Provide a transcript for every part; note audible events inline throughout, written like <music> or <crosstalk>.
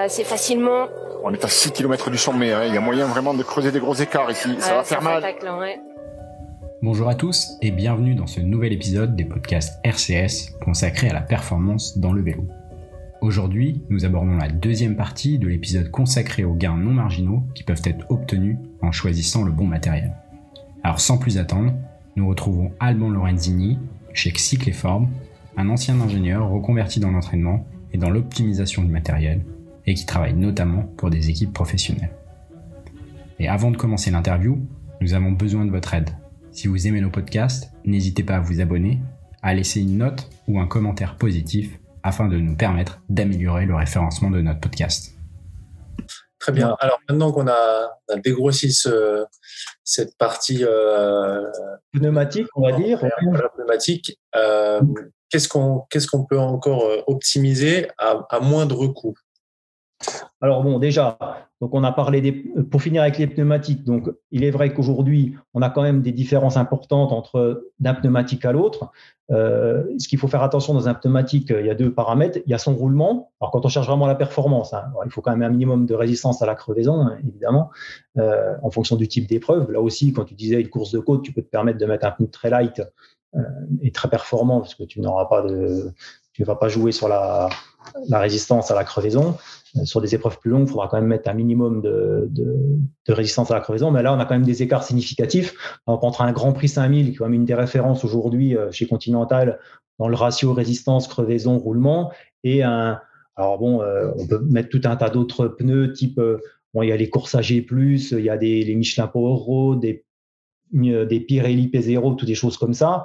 assez facilement. On est à 6 km du sommet, hein. il y a moyen vraiment de creuser des gros écarts ici, ça va faire mal. Bonjour à tous et bienvenue dans ce nouvel épisode des podcasts RCS consacré à la performance dans le vélo. Aujourd'hui, nous abordons la deuxième partie de l'épisode consacré aux gains non marginaux qui peuvent être obtenus en choisissant le bon matériel. Alors sans plus attendre, nous retrouvons Alban Lorenzini chez Cycle et Forme, un ancien ingénieur reconverti dans l'entraînement et dans l'optimisation du matériel, et qui travaille notamment pour des équipes professionnelles. Et avant de commencer l'interview, nous avons besoin de votre aide. Si vous aimez nos podcasts, n'hésitez pas à vous abonner, à laisser une note ou un commentaire positif afin de nous permettre d'améliorer le référencement de notre podcast. Très bien. Alors maintenant qu'on a, dégrossi cette partie euh, pneumatique, on va dire, pneumatique, euh, qu'est-ce qu'on qu'est-ce qu'on peut encore euh, optimiser à, à moindre coût? Alors bon, déjà, on a parlé pour finir avec les pneumatiques. Il est vrai qu'aujourd'hui, on a quand même des différences importantes entre d'un pneumatique à l'autre. Euh, ce qu'il faut faire attention dans un pneumatique, il y a deux paramètres. Il y a son roulement. Alors quand on cherche vraiment la performance, hein, il faut quand même un minimum de résistance à la crevaison, hein, évidemment, euh, en fonction du type d'épreuve. Là aussi, quand tu disais une course de côte, tu peux te permettre de mettre un pneu très light euh, et très performant parce que tu n'auras pas de, tu ne vas pas jouer sur la, la résistance à la crevaison. Euh, sur des épreuves plus longues, il faudra quand même mettre un minimum de, résistance à la crevaison. Mais là, on a quand même des écarts significatifs. On prend un Grand Prix 5000, qui est quand même une des références aujourd'hui euh, chez Continental dans le ratio résistance, crevaison, roulement. Et un, alors bon, euh, on peut mettre tout un tas d'autres pneus, type, bon, il y a les courses il y a des, les Michelin Power Road, des, des Pirelli P0, toutes des choses comme ça.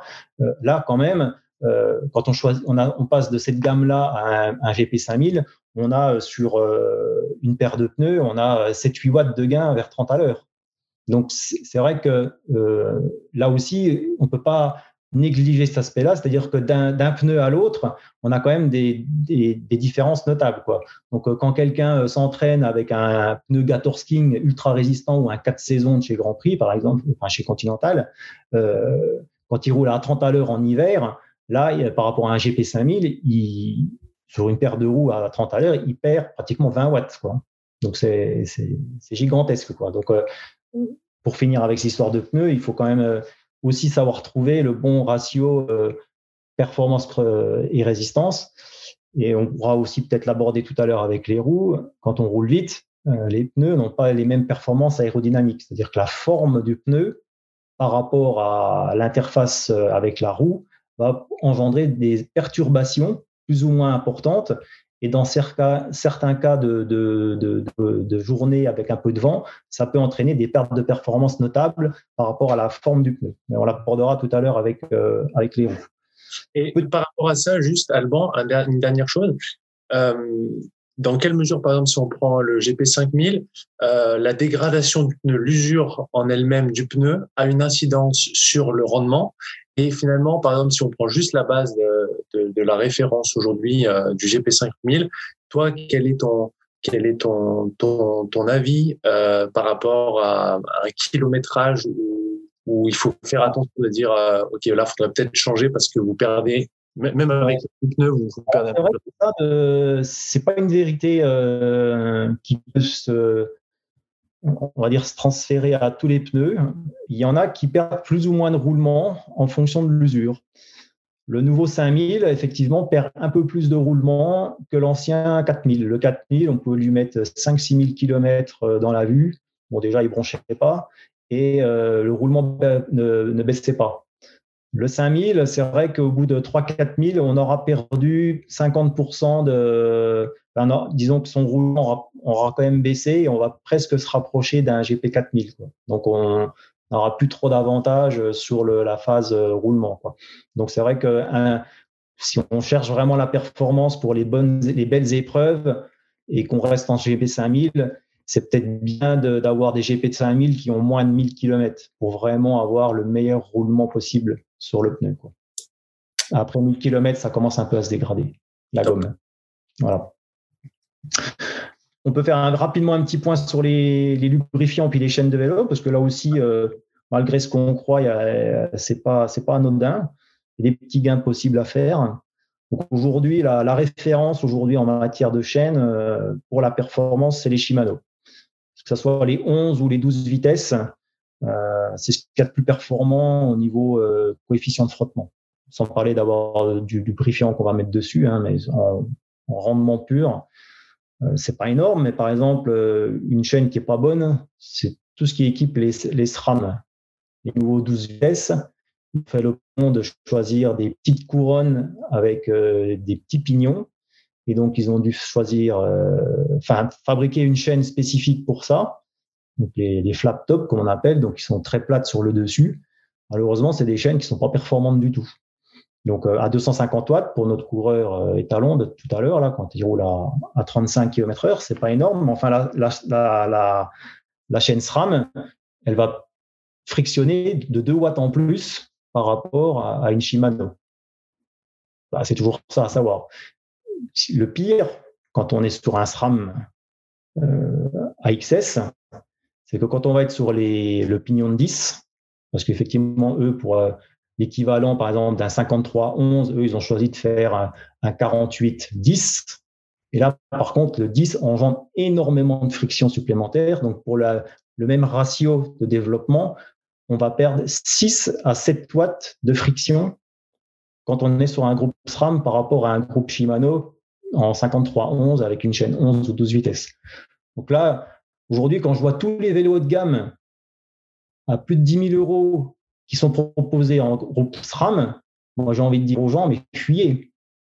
là, quand même, quand on, passe de cette gamme-là à un, un GP5000, on a euh, sur euh, une paire de pneus, on a 7-8 watts de gain vers 30 à l'heure. Donc c'est vrai que euh, là aussi, on ne peut pas négliger cet aspect-là, c'est-à-dire que d'un pneu à l'autre, on a quand même des, différences notables. Donc quand quelqu'un s'entraîne avec un pneu Gatorsking ultra résistant ou un 4 saisons de chez Grand Prix, par exemple, enfin chez Continental, quand il roule à 30 à l'heure en hiver, là, par rapport à un GP5000, il, sur une paire de roues à 30 à l'heure, il perd pratiquement 20 watts. Donc c'est gigantesque. Donc euh, pour finir avec cette histoire de pneus, il faut quand même euh, aussi savoir trouver le bon ratio euh, performance et résistance. Et on pourra aussi peut-être l'aborder tout à l'heure avec les roues. Quand on roule vite, les pneus n'ont pas les mêmes performances aérodynamiques. C'est-à-dire que la forme du pneu par rapport à l'interface avec la roue va engendrer des perturbations plus ou moins importante. Et dans certains, certains cas de, de, de, journée avec un peu de vent, ça peut entraîner des pertes de performance notables par rapport à la forme du pneu. Mais on l'abordera tout à l'heure avec, euh, avec les roues. Et par rapport à ça, juste Alban, une dernière chose. Euh, dans quelle mesure, par exemple, si on prend le GP5000, euh, la dégradation du pneu, l'usure en elle-même du pneu a une incidence sur le rendement? Et finalement, par exemple, si on prend juste la base de, de, la référence aujourd'hui euh, du GP5000, toi, quel est ton, quel est ton, ton, ton avis euh, par rapport à, un kilométrage où, où, il faut faire attention de dire, euh, OK, là, il faudrait peut-être changer parce que vous perdez, même avec les pneus, vous, perdez un peu. C'est pas une vérité euh, qui peut se on va dire, se transférer à tous les pneus. Il y en a qui perdent plus ou moins de roulement en fonction de l'usure. Le nouveau 5000, effectivement, perd un peu plus de roulement que l'ancien 4000. Le 4000, on peut lui mettre 5-6 000 km dans la vue. Bon, déjà, il ne bronchait pas et euh, le roulement ne, ne, baissait pas. Le 5000, c'est vrai qu'au bout de 3-4 000, on aura perdu 50% de, disons que son roulement aura, quand même baissé et on va presque se rapprocher d'un GP4000. Donc, on n'aura plus trop d'avantages sur la phase euh, roulement. Donc, c'est vrai que si on cherche vraiment la performance pour les, bonnes, les belles épreuves et qu'on reste en GP5000, c'est peut-être bien d'avoir des GP de 5000 qui ont moins de 1000 km pour vraiment avoir le meilleur roulement possible sur le pneu. Après 1000 km, ça commence un peu à se dégrader, la gomme. Voilà. On peut faire rapidement un petit point sur les, lubrifiants puis les chaînes de vélo, parce que là aussi, euh, malgré ce qu'on croit, c'est pas c'est pas anodin. Il y a des petits gains possibles à faire. aujourd'hui, la, référence aujourd'hui en matière de chaîne euh, pour la performance, c'est les Shimano. Que ce soit les 11 ou les 12 vitesses, c'est ce qu'il y a de plus performant au niveau euh, coefficient de frottement. Sans parler d'avoir du lubrifiant qu'on va mettre dessus, hein, mais en, rendement pur, c'est pas énorme. Mais par exemple, une chaîne qui est pas bonne, c'est tout ce qui équipe les, les SRAM, les nouveaux 12 vitesses fait le de choisir des petites couronnes avec euh, des petits pignons. Et donc, ils ont dû choisir, euh, enfin, fabriquer une chaîne spécifique pour ça. Donc, les, les flap top, comme on appelle, donc, ils sont très plates sur le dessus. Malheureusement, c'est des chaînes qui sont pas performantes du tout. Donc, euh, à 250 watts pour notre coureur étalon de tout à l'heure, là, quand il roule à, à 35 km heure, c'est pas énorme. Mais enfin, la chaîne SRAM, elle va frictionner de 2 watts en plus par rapport à, une Shimano. Bah, c'est toujours ça à savoir. Le pire, quand on est sur un SRAM euh, AXS, c'est que quand on va être sur les, le pignon de 10, parce qu'effectivement, eux, pour euh, l'équivalent, par exemple, d'un 53-11, eux, ils ont choisi de faire un, 48-10. Et là, par contre, le 10 engendre énormément de friction supplémentaire. Donc, pour la, le même ratio de développement, on va perdre 6 à 7 watts de friction quand on est sur un groupe SRAM par rapport à un groupe Shimano en 53-11 avec une chaîne 11 ou 12 vitesses. Donc là, aujourd'hui, quand je vois tous les vélos de gamme à plus de 10 000 euros qui sont proposés en groupe SRAM, moi j'ai envie de dire aux gens, mais fuyez,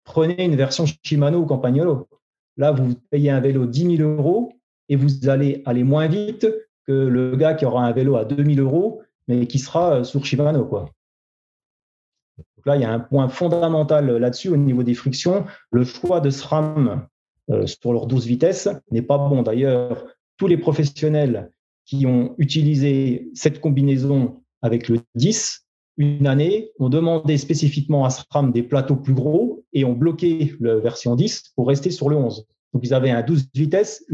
prenez une version Shimano ou Campagnolo. Là, vous payez un vélo 10 000 euros et vous allez aller moins vite que le gars qui aura un vélo à 2 000 euros mais qui sera euh, sur Shimano. Quoi. Donc là, il y a un point fondamental là-dessus au niveau des frictions. Le choix de SRAM euh, sur leurs 12 vitesses n'est pas bon. D'ailleurs, tous les professionnels qui ont utilisé cette combinaison avec le 10 une année ont demandé spécifiquement à SRAM des plateaux plus gros et ont bloqué la version 10 pour rester sur le 11. Donc ils avaient un 12 vitesses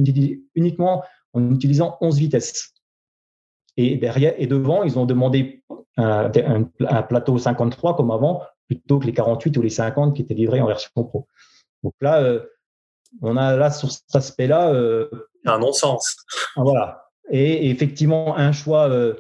uniquement en utilisant 11 vitesses. Et derrière et devant, ils ont demandé un, plateau 53 comme avant, plutôt que les 48 ou les 50 qui étaient livrés en version pro. Donc là, euh, on a là sur cet aspect-là euh, un non-sens. Voilà. Et, effectivement, un choix euh,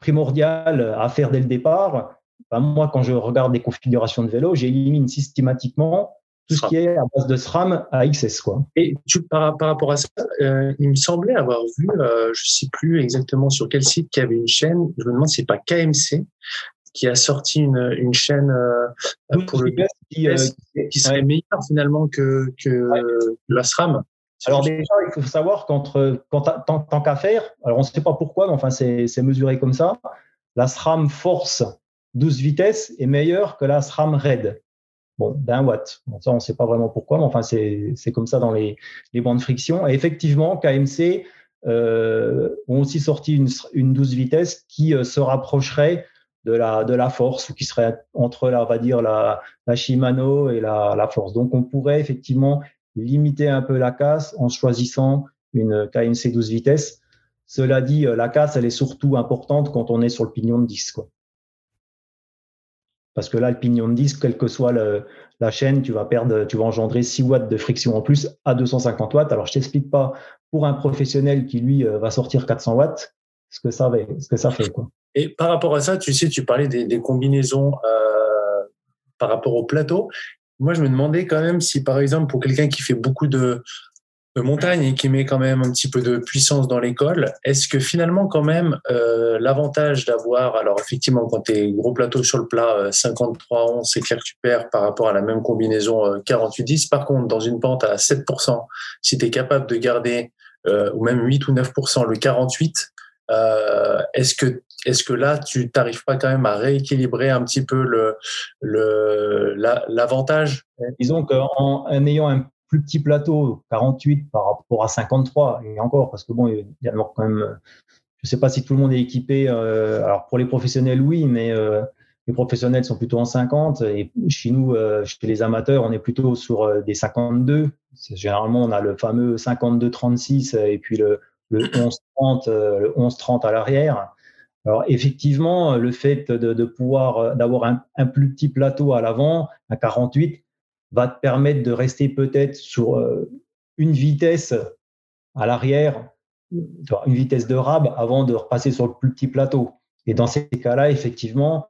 primordial à faire dès le départ. Ben, moi, quand je regarde des configurations de vélo, j'élimine systématiquement tout ce qui est à base de SRAM à XS. Quoi. Et tu, par, par rapport à ça, euh, il me semblait avoir vu, euh, je sais plus exactement sur quel site, qu'il y avait une chaîne, je me demande si c'est pas KMC, qui a sorti une, une chaîne euh, pour le qui, qui serait meilleure finalement que, que la SRAM. Alors déjà, il faut savoir qu'entre tant, tant qu'à faire, alors on ne sait pas pourquoi, mais enfin c'est mesuré comme ça, la SRAM Force 12 vitesses est meilleure que la SRAM Red bon, d'un watt. ça, on ne sait pas vraiment pourquoi, mais enfin, c'est comme ça dans les, les bandes friction. Et effectivement, KMC euh, ont aussi sorti une, une 12 vitesses qui euh, se rapprocherait de la, de la force, ou qui serait entre, la, on va dire, la, la Shimano et la, la force. Donc, on pourrait effectivement limiter un peu la casse en choisissant une KMC 12 vitesses. Cela dit, euh, la casse, elle est surtout importante quand on est sur le pignon de 10. Quoi. Parce que là, le pignon de disque, quelle que soit la chaîne, tu vas perdre, tu vas engendrer 6 watts de friction en plus à 250 watts. Alors, je t'explique pas pour un professionnel qui lui euh, va sortir 400 watts ce que ça, fait. Et par rapport à ça, tu sais, tu parlais des, combinaisons euh, par rapport au plateau. Moi, je me demandais quand même si, par exemple, pour quelqu'un qui fait beaucoup de, de montagne et qui met quand même un petit peu de puissance dans l'école, est-ce que finalement quand même euh, l'avantage d'avoir, alors effectivement quand tu es gros plateau sur le plat, 53-11, euh, c'est clair que tu perds par rapport à la même combinaison euh, 48-10, par contre dans une pente à 7%, si tu es capable de garder, euh, ou même 8 ou 9% le 48, euh, est-ce que est-ce que là tu t'arrives pas quand même à rééquilibrer un petit peu le l'avantage? Disons qu'en en ayant un plus petit plateau, 48 par rapport à 53, et encore, parce que bon, il y a quand même, je sais pas si tout le monde est équipé, euh, alors pour les professionnels, oui, mais euh, les professionnels sont plutôt en 50, et chez nous, chez les amateurs, on est plutôt sur des 52. Généralement, on a le fameux 52-36 et puis le, le 11-30 le 11 à l'arrière. Alors effectivement, le fait de, pouvoir d'avoir un, plus petit plateau à l'avant, un 48, va te permettre de rester peut-être sur une vitesse à l'arrière, une vitesse de rab avant de repasser sur le plus petit plateau. Et dans ces cas-là, effectivement,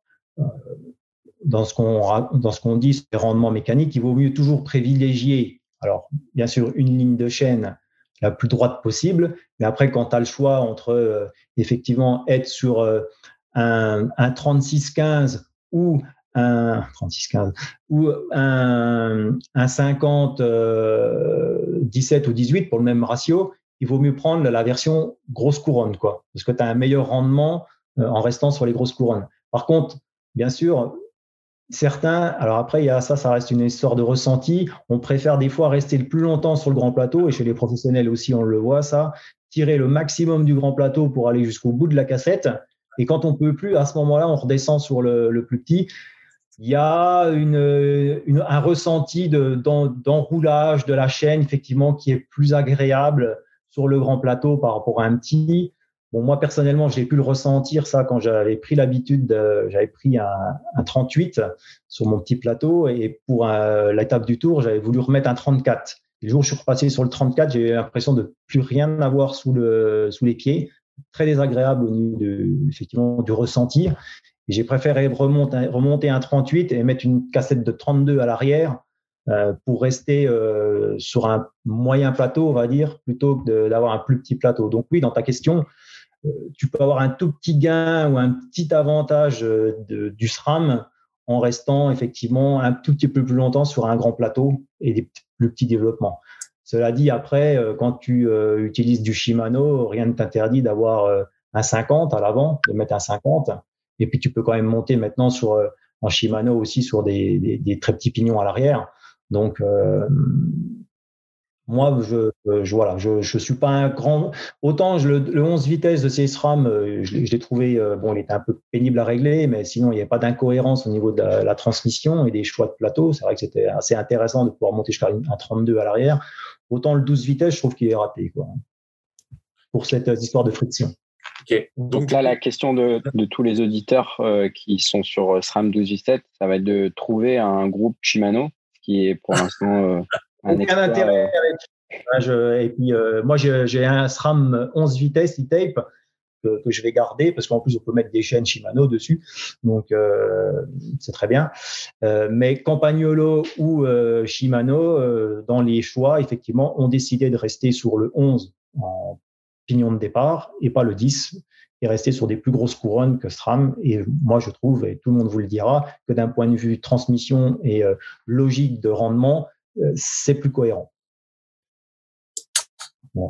dans ce qu'on dans ce qu'on dit sur les rendements mécaniques, il vaut mieux toujours privilégier, alors bien sûr, une ligne de chaîne la plus droite possible, mais après, quand tu as le choix entre euh, effectivement être sur euh, un, un 36-15 ou un 36-15 ou un, un 50 17 euh, ou 18 pour le même ratio, il vaut mieux prendre la version grosse couronne, quoi, parce que tu as un meilleur rendement en restant sur les grosses couronnes. Par contre, bien sûr, Certains, alors après, il ça, reste une histoire de ressenti. On préfère des fois rester le plus longtemps sur le grand plateau, et chez les professionnels aussi, on le voit, ça, tirer le maximum du grand plateau pour aller jusqu'au bout de la cassette. Et quand on peut plus, à ce moment-là, on redescend sur le, plus petit. Il y a un ressenti d'enroulage de, de la chaîne, effectivement, qui est plus agréable sur le grand plateau par rapport à un petit. Bon, moi personnellement, j'ai pu le ressentir ça quand j'avais pris l'habitude, j'avais pris un, 38 sur mon petit plateau et pour l'étape du tour, j'avais voulu remettre un 34. le jour où je suis repassé sur le 34, j'ai eu l'impression de plus rien avoir sous le sous les pieds, très désagréable au niveau de, effectivement du ressenti. j'ai préféré remonter, remonter un 38 et mettre une cassette de 32 à l'arrière euh, pour rester euh, sur un moyen plateau, on va dire, plutôt que d'avoir un plus petit plateau. Donc oui, dans ta question, euh, tu peux avoir un tout petit gain ou un petit avantage euh, du SRAM en restant effectivement un tout petit peu plus longtemps sur un grand plateau et des plus petits développements. Cela dit, après, euh, quand tu utilises du Shimano, rien ne t'interdit d'avoir un 50 à l'avant, de mettre un 50. Et puis tu peux quand même monter maintenant sur en Shimano aussi sur des, des, très petits pignons à l'arrière. Donc moi, je, je voilà, je, je suis pas un grand. Autant je, le, le 11 vitesses de CSRAM, euh, je, je l'ai trouvé euh, bon, il était un peu pénible à régler, mais sinon il n'y avait pas d'incohérence au niveau de la, transmission et des choix de plateau. C'est vrai que c'était assez intéressant de pouvoir monter jusqu'à un 32 à l'arrière. Autant le 12 vitesses, je trouve qu'il est raté quoi, pour cette euh, histoire de friction. Okay. Donc, là, la question de, de tous les auditeurs qui sont sur SRAM 12 vitesses, ça va être de trouver un groupe Shimano qui est pour l'instant aucun intérêt euh, et puis, euh, moi, j'ai un SRAM 11 vitesses e-tape que, je vais garder parce qu'en plus, on peut mettre des chaînes Shimano dessus. Donc, euh, c'est très bien. mais Campagnolo ou Shimano, dans les choix, effectivement, ont décidé de rester sur le 11 en pignon de départ et pas le 10 et rester sur des plus grosses couronnes que SRAM. Et moi, je trouve, et tout le monde vous le dira, que d'un point de vue transmission et logique de rendement, euh, c'est plus cohérent.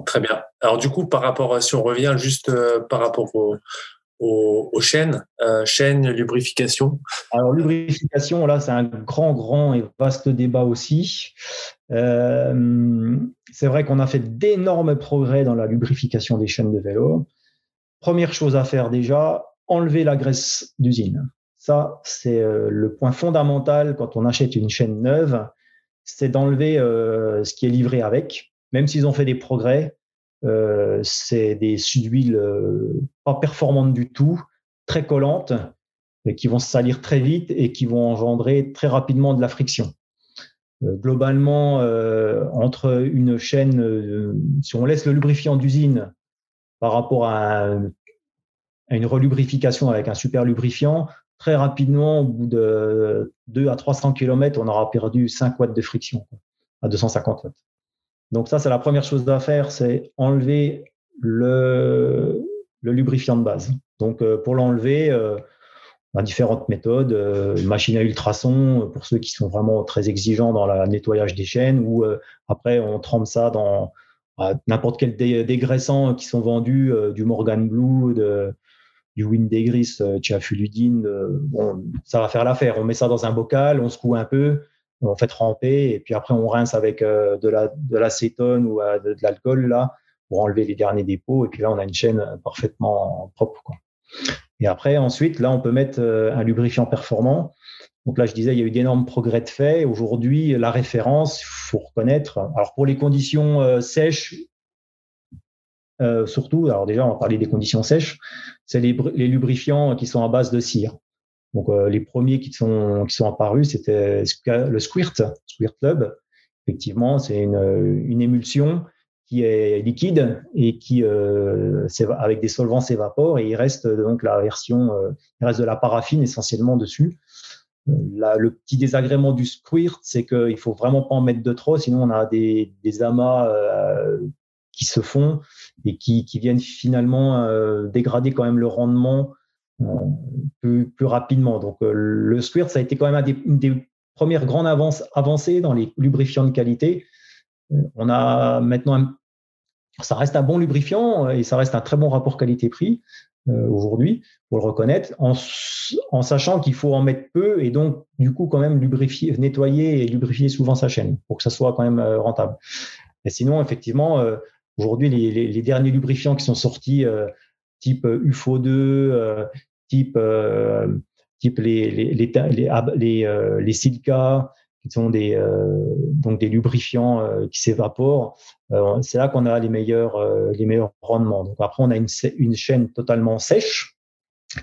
Très bien. Alors du coup, par rapport, si on revient juste euh, par rapport aux, chaînes, euh, chaînes, lubrification. Alors lubrification, là, c'est un grand, grand et vaste débat aussi. c'est vrai qu'on a fait d'énormes progrès dans la lubrification des chaînes de vélo. Première chose à faire déjà, enlever la graisse d'usine. Ça, c'est le point fondamental quand on achète une chaîne neuve c'est d'enlever euh, ce qui est livré avec, même s'ils ont fait des progrès. Euh, c'est des d'huile euh, pas performantes du tout, très collantes, qui vont se salir très vite et qui vont engendrer très rapidement de la friction. globalement, entre une chaîne, si on laisse le lubrifiant d'usine par rapport à une relubrification avec un super lubrifiant, très rapidement, au bout de 2 à 300 km, on aura perdu 5 watts de friction à 250 watts. Donc ça, c'est la première chose à faire, c'est enlever le, lubrifiant de base. Donc euh, pour l'enlever, euh, on a différentes méthodes, euh, machine à ultrasons pour ceux qui sont vraiment très exigeants dans le nettoyage des chaînes, ou après on trempe ça dans n'importe quel dégraissant qui sont vendus, du Morgan Blue, de, du Windegris euh, Tiafuludine, euh, bon, ça va faire l'affaire. On met ça dans un bocal, on secoue un peu, on fait tremper, et puis après on rince avec euh, de la de l'acétone ou de, l'alcool là pour enlever les derniers dépôts, et puis là on a une chaîne parfaitement propre. Quoi. Et après ensuite là on peut mettre un lubrifiant performant. Donc là je disais il y a eu d'énormes progrès de fait. Aujourd'hui la référence, il faut reconnaître. Alors pour les conditions sèches, euh, surtout, alors déjà, on va parler des conditions sèches, c'est les, lubrifiants qui sont à base de cire. Donc les premiers qui sont qui sont apparus, c'était le Squirt, Squirt Club. Effectivement, c'est une, une émulsion qui est liquide et qui, euh, avec des solvants, s'évapore et il reste donc la version, euh, il reste de la paraffine essentiellement dessus. Euh, le petit désagrément du squirt, c'est qu'il faut vraiment pas en mettre de trop, sinon on a des, des amas euh, qui se font et qui, viennent finalement euh, dégrader quand même le rendement plus, plus, rapidement. Donc le squirt, ça a été quand même une des premières grandes avancées dans les lubrifiants de qualité. On a maintenant ça reste un bon lubrifiant et ça reste un très bon rapport qualité-prix euh, aujourd'hui, pour le reconnaître, en, sachant qu'il faut en mettre peu et donc du coup quand même lubrifier, nettoyer et lubrifier souvent sa chaîne pour que ça soit quand même euh, rentable. Et sinon, effectivement, euh, aujourd'hui les, les, les, derniers lubrifiants qui sont sortis, type UFO2, type type les les les, les, les Silca, qui sont des, euh, donc des lubrifiants euh, qui s'évaporent. Euh, c'est là qu'on a les meilleurs, les meilleurs rendements. Donc après, on a une, une chaîne totalement sèche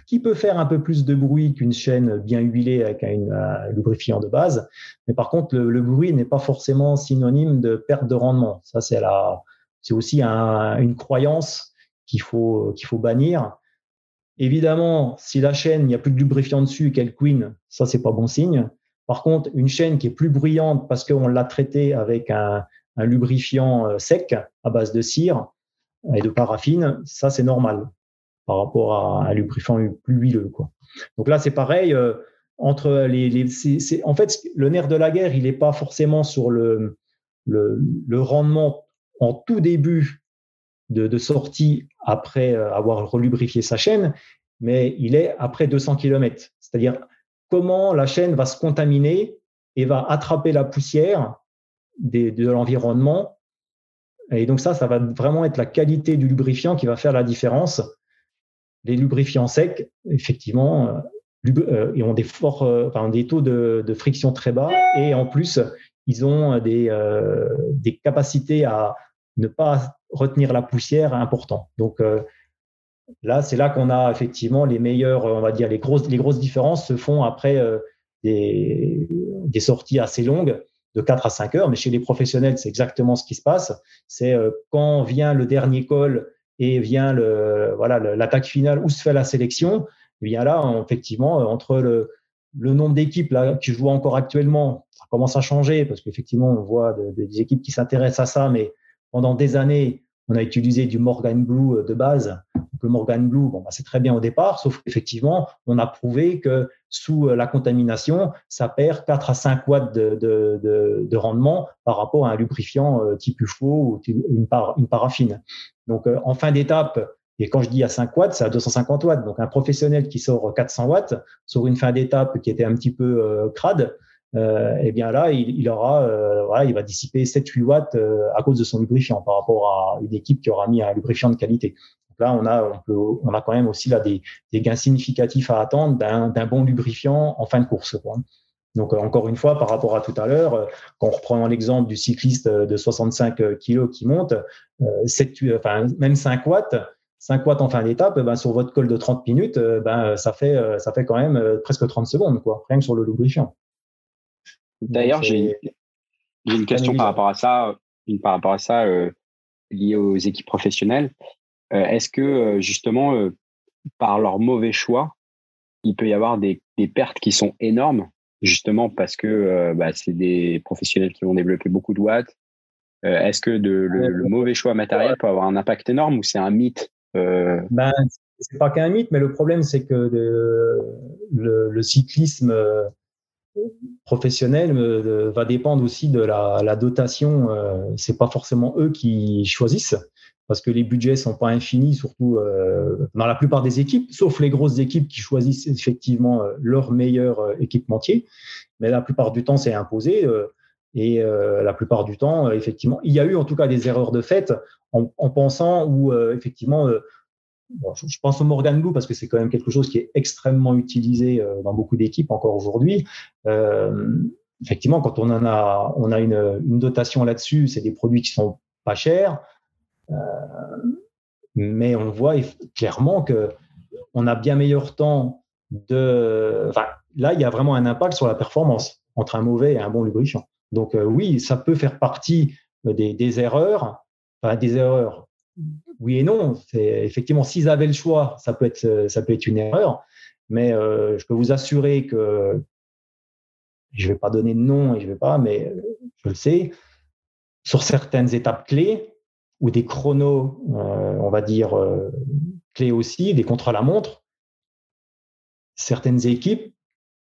qui peut faire un peu plus de bruit qu'une chaîne bien huilée avec un, lubrifiant de base. Mais par contre, le, bruit n'est pas forcément synonyme de perte de rendement. Ça, c'est la, c'est aussi un, une croyance qu'il faut, qu'il faut bannir. Évidemment, si la chaîne, il n'y a plus de lubrifiant dessus et qu'elle queen, ça, c'est pas bon signe. Par contre, une chaîne qui est plus bruyante parce qu'on l'a traitée avec un, lubrifiant euh, sec à base de cire et de paraffine, ça c'est normal par rapport à un lubrifiant plus huileux. Donc là, c'est pareil. Euh, entre les, en fait, le nerf de la guerre, il n'est pas forcément sur le, le, rendement en tout début de, sortie après euh, avoir relubrifié sa chaîne, mais il est après 200 km. C'est-à-dire comment la chaîne va se contaminer et va attraper la poussière de l'environnement. Et donc ça, ça va vraiment être la qualité du lubrifiant qui va faire la différence. Les lubrifiants secs, effectivement, euh, euh, ils ont des taux de, friction très bas et en plus, ils ont des capacités à ne pas retenir la poussière importantes. Donc, Là, c'est là qu'on a effectivement les meilleurs, on va dire, les grosses, les grosses différences se font après euh, des, des, sorties assez longues de 4 à 5 heures. Mais chez les professionnels, c'est exactement ce qui se passe. C'est euh, quand vient le dernier col et vient le, voilà, l'attaque finale où se fait la sélection. Et eh bien là, effectivement, entre le, le nombre d'équipes là qui jouent encore actuellement, ça commence à changer parce qu'effectivement, on voit des équipes qui s'intéressent à ça, mais pendant des années, on a utilisé du Morgan Blue euh, de base. le Morgan Blue, bon, bah, c'est très bien au départ, sauf qu'effectivement, on a prouvé que sous euh, la contamination, ça perd 4 à 5 watts de, rendement par rapport à un lubrifiant euh, type UFO ou une, une paraffine. Donc, en fin d'étape, et quand je dis à 5 watts, c'est à 250 watts. Donc, un professionnel qui sort 400 watts sur une fin d'étape qui était un petit peu crade, euh, eh bien là, il, aura, euh, voilà, il va dissiper 7-8 watts euh, à cause de son lubrifiant par rapport à une équipe qui aura mis un lubrifiant de qualité. Donc là, on a, on peut, on a quand même aussi là des, des gains significatifs à attendre d'un bon lubrifiant en fin de course. Quoi. Donc encore une fois, par rapport à tout à l'heure, quand on reprend l'exemple du cycliste de 65 kg qui monte, 7, enfin, même 5 watts, 5 watts en fin d'étape, ben, sur votre col de 30 minutes, ben, ça, fait, ça fait quand même presque 30 secondes, quoi, rien que sur le lubrifiant. D'ailleurs, j'ai une question par rapport à ça, une par rapport à ça euh, liée aux équipes professionnelles. Euh, est-ce que euh, justement, par leur mauvais choix, il peut y avoir des, des pertes qui sont énormes, justement parce que bah, c'est des professionnels qui vont développer beaucoup de watts. Est-ce que de, le, mauvais choix matériel peut avoir un impact énorme ou c'est un mythe ben, c'est pas qu'un mythe, mais le problème c'est que le, le, cyclisme professionnel euh, va dépendre aussi de la, dotation. Euh, c'est pas forcément eux qui choisissent parce que les budgets sont pas infinis, surtout euh, dans la plupart des équipes, sauf les grosses équipes qui choisissent effectivement leur meilleur équipementier. Mais la plupart du temps, c'est imposé. et la plupart du temps, effectivement, il y a eu en tout cas des erreurs de fait en, en pensant ou effectivement je pense au Morgan Blue parce que c'est quand même quelque chose qui est extrêmement utilisé euh, dans beaucoup d'équipes encore aujourd'hui. Euh, effectivement, quand on en a, on a une, dotation là-dessus, c'est des produits qui sont pas chers, euh, mais on voit clairement que on a bien meilleur temps de. Là, il y a vraiment un impact sur la performance entre un mauvais et un bon lubrifiant. Donc, oui, ça peut faire partie des, des erreurs, enfin, des erreurs oui et non. C'est effectivement s'ils avaient le choix, ça peut être ça peut être une erreur, mais euh, je peux vous assurer que je vais pas donner de nom et je vais pas, mais je le sais. Sur certaines étapes clés ou des chronos, euh, on va dire euh, clés aussi, des contre-la-montre, certaines équipes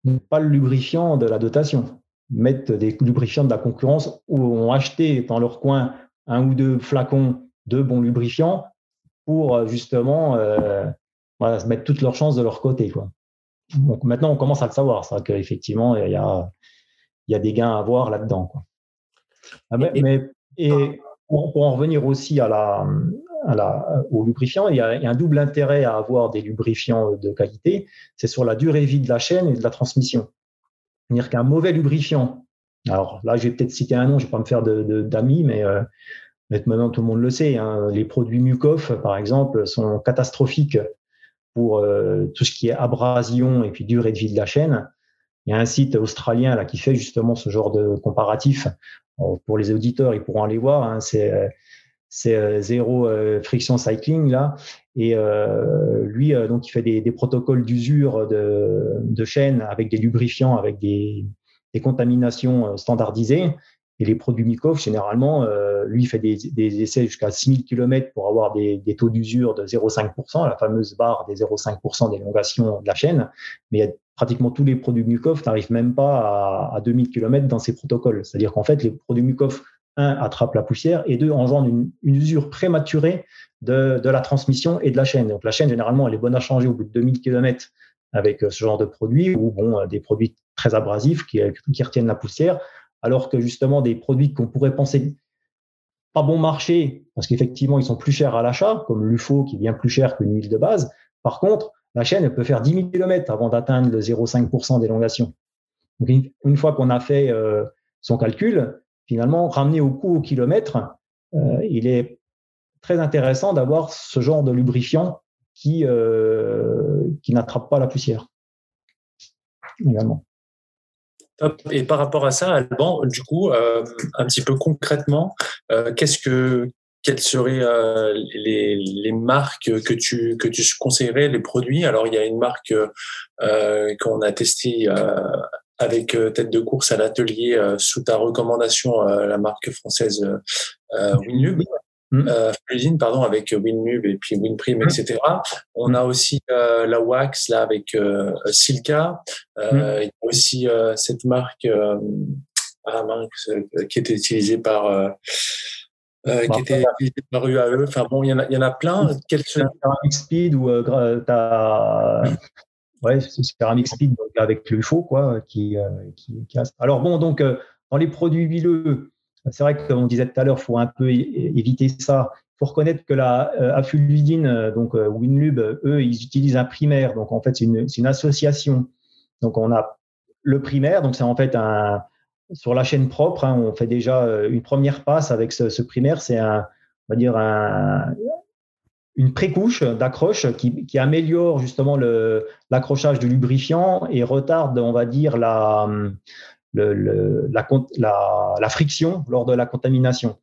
n'ont pas le lubrifiant de la dotation, mettent des lubrifiants de la concurrence ou ont acheté dans leur coin un ou deux flacons de bons lubrifiants pour euh, justement euh, voilà, mettre toutes leurs chances de leur côté. Quoi. Donc maintenant, on commence à le savoir, ça, qu'effectivement, il y a, il y a des gains à avoir là-dedans. Quoi. Ah, mais, et, mais, et pour, en revenir aussi à la, à la, au lubrifiant, il y, a, il y, a, un double intérêt à avoir des lubrifiants de qualité, c'est sur la durée de vie de la chaîne et de la transmission. C'est-à-dire qu'un mauvais lubrifiant, alors là, je vais peut-être citer un nom, je ne vais pas me faire d'amis, de, mais euh, maintenant tout le monde le sait, hein, les produits Mucoff, par exemple, sont catastrophiques pour euh, tout ce qui est abrasion et puis durée de vie de la chaîne. Il y a un site australien là qui fait justement ce genre de comparatif. Pour les auditeurs, ils pourront aller voir. Hein, c'est c'est euh, zéro euh, friction cycling là et euh, lui donc il fait des, des protocoles d'usure de, de chaîne avec des lubrifiants avec des, des contaminations standardisées et les produits Mikov, généralement, euh, lui, fait des, des essais jusqu'à 6000 km pour avoir des, des taux d'usure de 0,5%, la fameuse barre des 0,5% d'élongation de la chaîne. Mais il y a pratiquement tous les produits Mukov n'arrivent même pas à, à 2000 km dans ces protocoles. C'est-à-dire qu'en fait, les produits Mukov, un, attrapent la poussière et deux, engendrent une, une usure prématurée de, de, la transmission et de la chaîne. Donc la chaîne, généralement, elle est bonne à changer au bout de 2000 km avec ce genre de produits ou bon, des produits très abrasifs qui, qui retiennent la poussière alors que justement des produits qu'on pourrait penser pas bon marché, parce qu'effectivement ils sont plus chers à l'achat, comme l'UFO qui est plus cher qu'une huile de base. Par contre, la chaîne peut faire 10 000 km avant d'atteindre le 0,5% d'élongation. Donc une fois qu'on a fait euh, son calcul, finalement, ramené au coût au kilomètre, euh, il est très intéressant d'avoir ce genre de lubrifiant qui, euh, qui n'attrape pas la poussière également. Et par rapport à ça, Alban, du coup, euh, un petit peu concrètement, euh, qu'est-ce que quelles seraient euh, les, les, marques que tu que tu conseillerais, les produits? Alors il y a une marque euh, qu'on a testée avec tête de course à l'atelier sous ta recommandation, la marque française Winube. Mmh. Euh, pardon, avec WinMub et puis WinPrime, mmh. etc. On a aussi euh, la Wax là avec euh, Silka. Euh, mmh. Il y a aussi euh, cette marque euh, qui était utilisée par qui était utilisée par UAE. Enfin bon, il y en a, il y en a plein. Quel Speed ou t'as ouais, c'est Ceramic Speed donc avec le quoi, qui, qui, qui a... Alors bon, donc dans les produits huileux. C'est vrai que, comme on disait tout à l'heure, il faut un peu éviter ça. Il faut reconnaître que la euh, Afulidine, euh, donc euh, Winlube, eux, ils utilisent un primaire. Donc, en fait, c'est une, association. Donc, on a le primaire. Donc, c'est en fait un, sur la chaîne propre, hein, on fait déjà une première passe avec ce, ce primaire. C'est un, on va dire un, une précouche d'accroche qui, qui, améliore justement l'accrochage du lubrifiant et retarde, on va dire, la, la, friction lors de la contamination.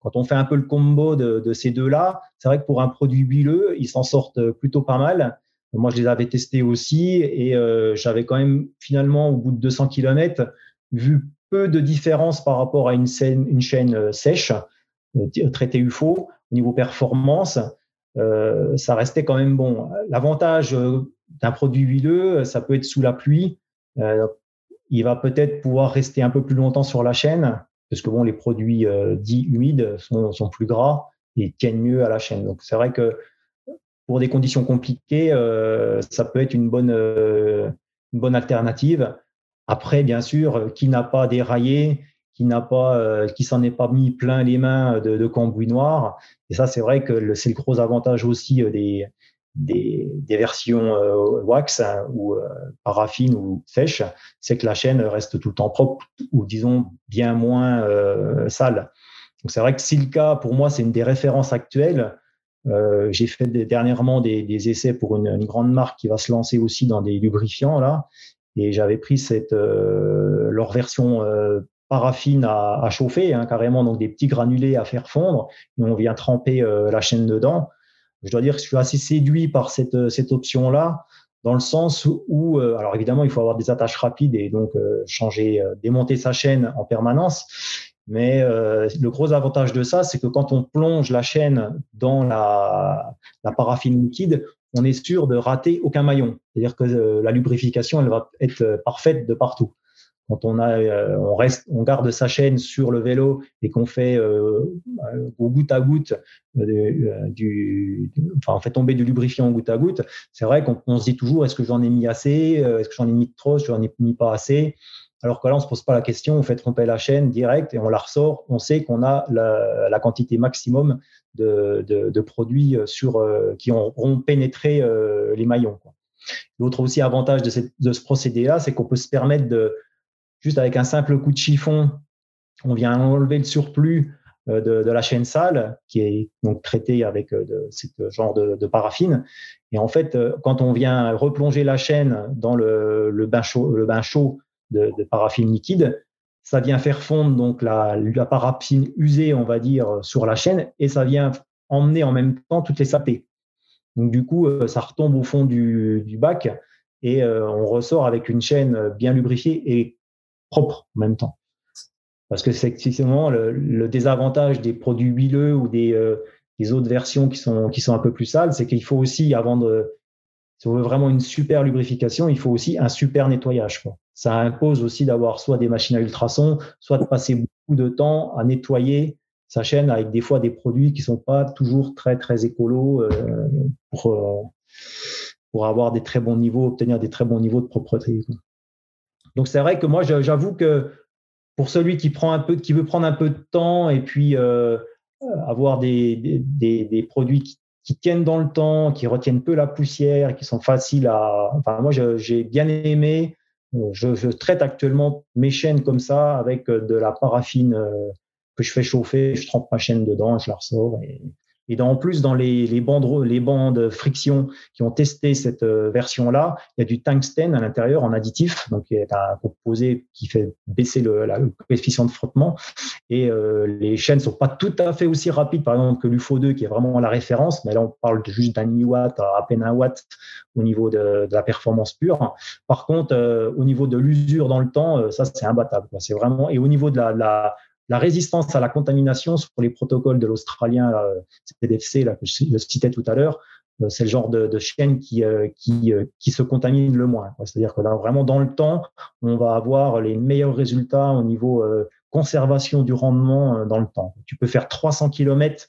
Quand on fait un peu le combo de, ces deux-là, c'est vrai que pour un produit huileux, ils s'en sortent plutôt pas mal. Moi, je les avais testés aussi et euh, j'avais quand même finalement, au bout de 200 km, vu peu de différence par rapport à une, chaîne euh, sèche, euh, traitée UFO, au niveau performance, euh, ça restait quand même bon. L'avantage d'un produit huileux, ça peut être sous la pluie. Il va peut-être pouvoir rester un peu plus longtemps sur la chaîne, parce que bon, les produits euh, dits humides sont, plus gras et tiennent mieux à la chaîne. Donc c'est vrai que pour des conditions compliquées, euh, ça peut être une bonne, euh, une bonne alternative. Après, bien sûr, qui n'a pas déraillé, qui n'a pas, qui s'en est pas mis plein les mains de, de cambouis noirs. Et ça, c'est vrai que c'est le gros avantage aussi des, des, des versions euh, wax hein, ou euh, paraffine ou sèche, c'est que la chaîne reste tout le temps propre ou disons bien moins euh, sale. Donc c'est vrai que Silka, pour moi, c'est une des références actuelles J'ai fait dernièrement des, essais pour une, grande marque qui va se lancer aussi dans des lubrifiants là, et j'avais pris cette leur version paraffine à, chauffer, hein, carrément donc des petits granulés à faire fondre, et on vient tremper la chaîne dedans. Je dois dire que je suis assez séduit par cette, cette option-là, dans le sens où, euh, alors évidemment, il faut avoir des attaches rapides et donc euh, changer, euh, démonter sa chaîne en permanence. Mais le gros avantage de ça, c'est que quand on plonge la chaîne dans la, la paraffine liquide, on est sûr de rater aucun maillon. C'est-à-dire que la lubrification, elle va être parfaite de partout quand on a, euh, on reste, on garde sa chaîne sur le vélo et qu'on fait euh, au goutte à goutte euh, du, enfin on fait tomber du lubrifiant goutte à goutte, c'est vrai qu'on se dit toujours est-ce que j'en ai mis assez, est-ce que j'en ai mis trop, est-ce que j'en ai mis pas assez? Alors que là, on se pose pas la question, on fait tromper la chaîne direct et on la ressort. On sait qu'on a la, la, quantité maximum de, de, de produits sur, qui auront pénétré les maillons. L'autre aussi avantage de, cette, de ce procédé-là, c'est qu'on peut se permettre de, juste avec un simple coup de chiffon, on vient enlever le surplus euh, de, la chaîne sale qui est donc traitée avec euh, ce genre de, paraffine. Et en fait, euh, quand on vient replonger la chaîne dans le, bain chaud, de, paraffine liquide, ça vient faire fondre donc la, paraffine usée, on va dire, sur la chaîne et ça vient emmener en même temps toutes les sapées. Donc du coup, ça retombe au fond du, du bac et on ressort avec une chaîne bien lubrifiée et propre en même temps. Parce que c'est effectivement le, désavantage des produits huileux ou des, euh, autres versions qui sont, un peu plus sales, c'est qu'il faut aussi, avant de, si on veut vraiment une super lubrification, il faut aussi un super nettoyage. Ça impose aussi d'avoir soit des machines à ultrasons, soit de passer beaucoup de temps à nettoyer sa chaîne avec des fois des produits qui sont pas toujours très très écolos euh, pour euh, pour avoir des très bons niveaux, obtenir des très bons niveaux de propreté. Donc c'est vrai que moi, j'avoue que pour celui qui prend un peu, qui veut prendre un peu de temps et puis euh, avoir des, des, produits qui, tiennent dans le temps, qui retiennent peu la poussière, qui sont faciles à. Enfin, moi, j'ai bien aimé. Je, je, traite actuellement mes chaînes comme ça avec de la paraffine euh, que je fais chauffer. Je trempe ma chaîne dedans, je la ressors et en plus, dans les, bandes, les bandes friction qui ont testé cette euh, version-là, il y a du tungstène à l'intérieur en additif, donc y a un composé qui fait baisser le, coefficient de frottement. Et euh, les chaînes sont pas tout à fait aussi rapides, par exemple, que l'UFO 2, qui est vraiment la référence, mais là, on parle de juste d'un mi-watt à peine un watt au niveau de, de la performance pure. Par contre, euh, au niveau de l'usure dans le temps, ça, c'est imbattable. C'est vraiment, et au niveau de la, la la résistance à la contamination sur les protocoles de l'Australien CDFC là, que je citais tout à l'heure, euh, c'est le genre de, de chaîne qui, euh, euh, se contamine le moins. C'est-à-dire que là, vraiment, dans le temps, on va avoir les meilleurs résultats au niveau conservation du rendement dans le temps. Tu peux faire 300 km,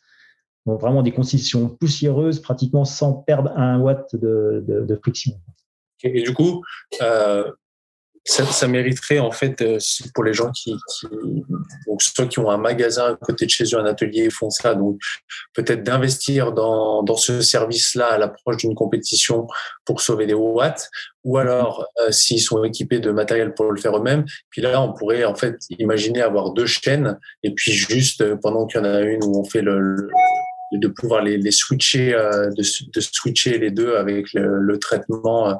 donc vraiment des conditions poussiéreuses, pratiquement sans perdre un watt de, de, friction. Et du coup, ça, ça, mériterait en fait euh, pour les gens qui, qui donc soit qui ont un magasin à côté de chez eux, un atelier font ça, donc peut-être d'investir dans, dans ce service-là à l'approche d'une compétition pour sauver des watts, ou alors euh, s'ils sont équipés de matériel pour le faire eux-mêmes. Puis là, on pourrait en fait imaginer avoir deux chaînes. Et puis juste euh, pendant qu'il y en a une où on fait le, de pouvoir les, les switcher, de, de, switcher les deux avec le, le traitement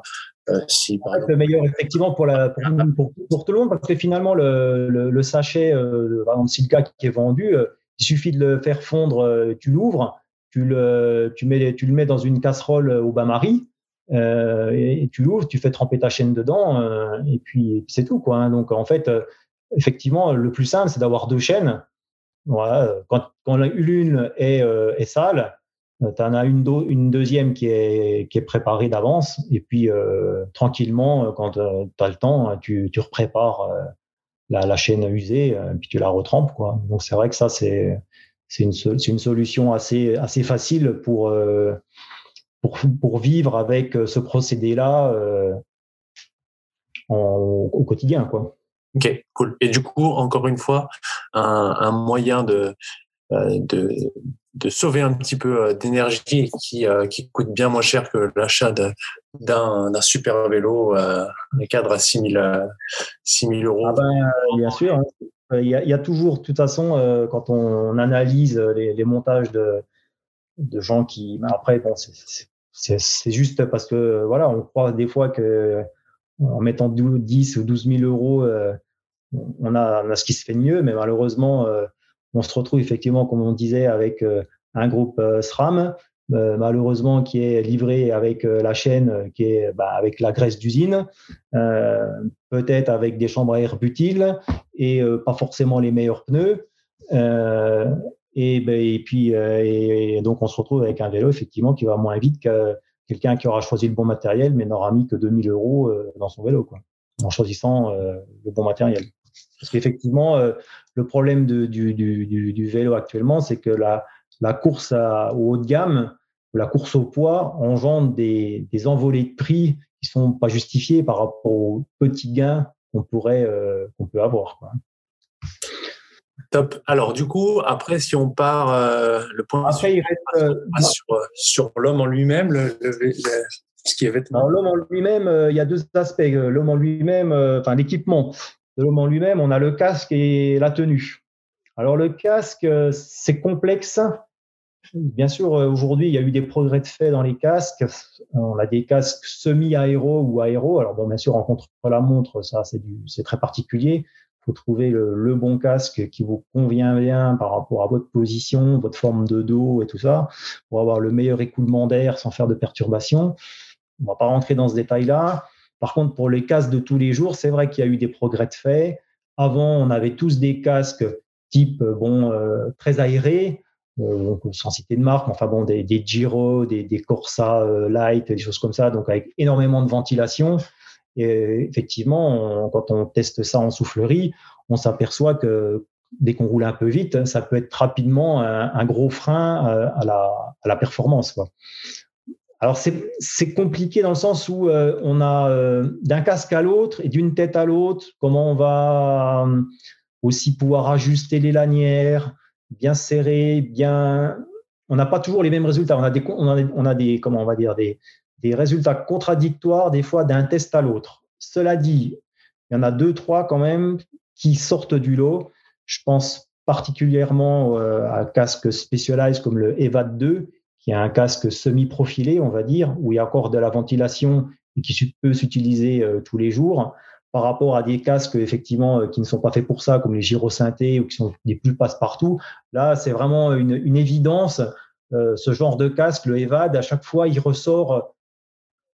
euh, si, le meilleur effectivement pour, la, pour, pour, tout le monde parce que finalement le, le, sachet euh, par exemple silica qui est vendu euh, il suffit de le faire fondre tu l'ouvres tu le tu mets tu le mets dans une casserole au bain-marie et, tu l'ouvres tu fais tremper ta chaîne dedans et puis, c'est tout quoi hein. donc en fait effectivement le plus simple c'est d'avoir deux chaînes voilà quand, quand l'une est, est sale tu en as une, deuxième qui est, préparée d'avance, et puis euh, tranquillement, euh, quand tu as le temps, tu, reprépares la, la, chaîne usée, puis tu la retrempes. Quoi. Donc c'est vrai que ça, c'est une, solution assez, facile pour, vivre avec ce procédé-là au quotidien. Quoi. Ok, cool. Et du coup, encore une fois, un, moyen de, de sauver un petit peu euh, d'énergie qui, euh, qui coûte bien moins cher que l'achat d'un super vélo, euh, un cadre à 6 000, euros. Ah ben, bien sûr. Hein. Il y, a, toujours, de toute façon, quand on, analyse les, montages de, de gens qui. Après, bon, c'est juste parce que voilà, on croit des fois que en mettant 10 ou 12 000 euros, on a, on a ce qui se fait mieux, mais malheureusement, on se retrouve effectivement, comme on disait, avec un groupe SRAM euh, malheureusement qui est livré avec euh, la chaîne euh, qui est bah, avec la graisse d'usine, peut-être avec des chambres à air butyle et pas forcément les meilleurs pneus. Et, ben, et, puis donc on se retrouve avec un vélo effectivement qui va moins vite que quelqu'un qui aura choisi le bon matériel mais n'aura mis que 2000 euros dans son vélo quoi, en choisissant le bon matériel. Parce qu'effectivement, le problème de, du, du, du, vélo actuellement, c'est que la, la course à, au haut de gamme, la course au poids engendre des, des envolées de prix qui sont pas justifiées par rapport aux petits gains qu'on pourrait euh, qu'on peut avoir. Quoi. Top. Alors du coup, après, si on part euh, le point après, il reste, euh, sur, sur l'homme en lui-même, le, ce qui est vêtement. L'homme en lui-même, il y a deux aspects. L'homme en lui-même, enfin l'équipement de l'homme en lui-même, on a le casque et la tenue. Alors le casque, c'est complexe Bien sûr, euh, aujourd'hui, il y a eu des progrès de fait dans les casques. On a des casques semi-aéro ou aéro. Alors, bon, bien sûr, en contre-la-montre, ça, c'est très particulier. Il faut trouver le, bon casque qui vous convient bien par rapport à votre position, votre forme de dos et tout ça, pour avoir le meilleur écoulement d'air sans faire de perturbation. On va pas rentrer dans ce détail-là. Par contre, pour les casques de tous les jours, c'est vrai qu'il y a eu des progrès de fait. Avant, on avait tous des casques type bon euh, très aérés euh, sans citer de marque, enfin bon, des, Giro, des, Corsa euh, Light, des choses comme ça, donc avec énormément de ventilation. Et effectivement, quand on teste ça en soufflerie, on s'aperçoit que dès qu'on roule un peu vite, ça peut être rapidement un, gros frein euh, à la, à la performance. Quoi. Alors c'est compliqué dans le sens où on a d'un casque à l'autre et d'une tête à l'autre, comment on va aussi pouvoir ajuster les lanières, bien serré, bien. On n'a pas toujours les mêmes résultats. On a des, on a, des comment on va dire, des, des résultats contradictoires des fois d'un test à l'autre. Cela dit, il y en a deux, trois quand même qui sortent du lot. Je pense particulièrement euh, à un casque Specialized comme le EVAD 2, qui est un casque semi-profilé, on va dire, où il y a encore de la ventilation et qui peut s'utiliser euh, tous les jours par rapport à des casques effectivement euh, qui ne sont pas faits pour ça, comme les gyrosynthés ou qui sont des plus passe-partout. Là, c'est vraiment une, évidence. Euh, ce genre de casque, le EVAD, à chaque fois, il ressort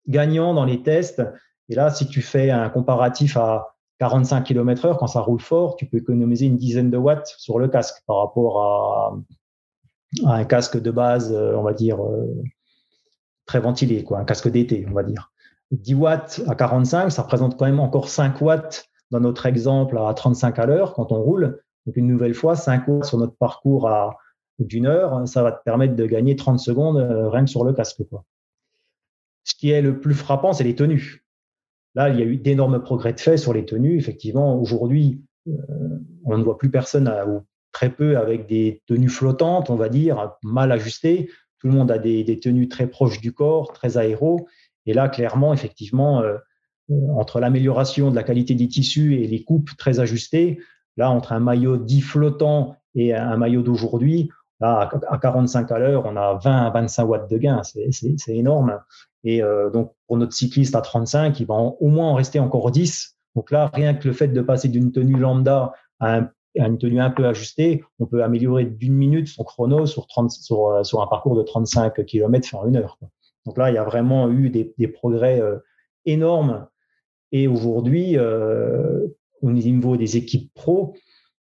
gagnant dans les tests. Et là, si tu fais un comparatif à 45 km heure, quand ça roule fort, tu peux économiser une dizaine de watts sur le casque par rapport à, à un casque de base, euh, on va dire, très ventilé, quoi, un casque d'été, on va dire. 10 watts à 45, ça représente quand même encore 5 watts dans notre exemple à 35 à l'heure quand on roule. Donc une nouvelle fois, 5 watts sur notre parcours à d'une heure, ça va te permettre de gagner 30 secondes euh, rien que sur le casque. Ce qui est le plus frappant, c'est les tenues. Là, il y a eu d'énormes progrès de fait sur les tenues. Effectivement, aujourd'hui, euh, on ne voit plus personne ou très peu avec des tenues flottantes, on va dire, mal ajustées. Tout le monde a des, tenues très proches du corps, très aéro. Et là, clairement, effectivement, euh, euh, entre l'amélioration de la qualité des tissus et les coupes très ajustées, là, entre un maillot dit flottant et un maillot d'aujourd'hui, là, à 45 à l'heure, on a 20 à 25 watts de gain. C'est énorme. Et euh, donc, pour notre cycliste à 35, il va au moins en rester encore 10. Donc là, rien que le fait de passer d'une tenue lambda à, une tenue un peu ajustée, on peut améliorer d'une minute son chrono sur, 30, sur, sur un parcours de 35 km en une heure. Donc là, il y a vraiment eu des, progrès euh, énormes. Et aujourd'hui, euh, au niveau des équipes pro,